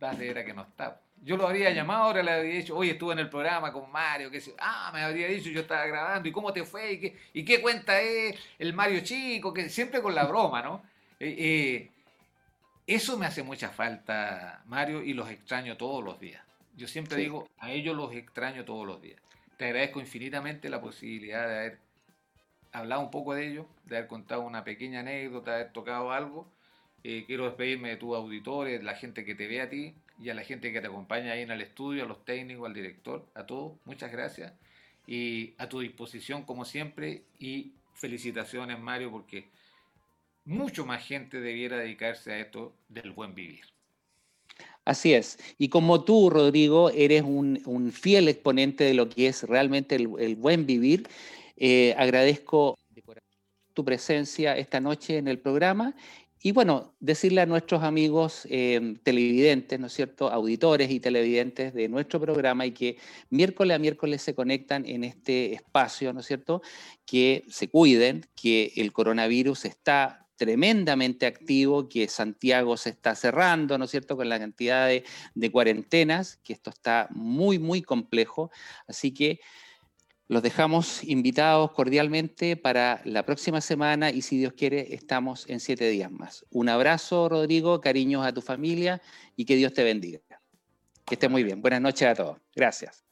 era que no está. Yo lo habría llamado, ahora le habría dicho, oye, estuve en el programa con Mario, que ah, me habría dicho, yo estaba grabando, ¿y cómo te fue? ¿Y qué, y qué cuenta es el Mario Chico? Que siempre con la [laughs] broma, ¿no? Eh, eh, eso me hace mucha falta, Mario, y los extraño todos los días. Yo siempre digo, a ellos los extraño todos los días. Te agradezco infinitamente la posibilidad de haber hablado un poco de ellos, de haber contado una pequeña anécdota, de haber tocado algo. Eh, quiero despedirme de tus auditores, de la gente que te ve a ti y a la gente que te acompaña ahí en el estudio, a los técnicos, al director, a todos. Muchas gracias. Y a tu disposición como siempre y felicitaciones Mario porque mucho más gente debiera dedicarse a esto del buen vivir. Así es. Y como tú, Rodrigo, eres un, fiel exponente de lo que es realmente el, buen vivir, eh, agradezco tu presencia esta noche en el programa y bueno, decirle a nuestros amigos eh, televidentes, ¿no es cierto?, auditores y televidentes de nuestro programa y que miércoles a miércoles se conectan en este espacio, ¿no es cierto?, que se cuiden, que el coronavirus está tremendamente activo, que Santiago se está cerrando, ¿no es cierto?, con la cantidad de, cuarentenas, que esto está muy, muy complejo. Así que los dejamos invitados cordialmente para la próxima semana y si Dios quiere, estamos en siete días más. Un abrazo, Rodrigo, cariños a tu familia y que Dios te bendiga. Que esté muy bien. Buenas noches a todos. Gracias.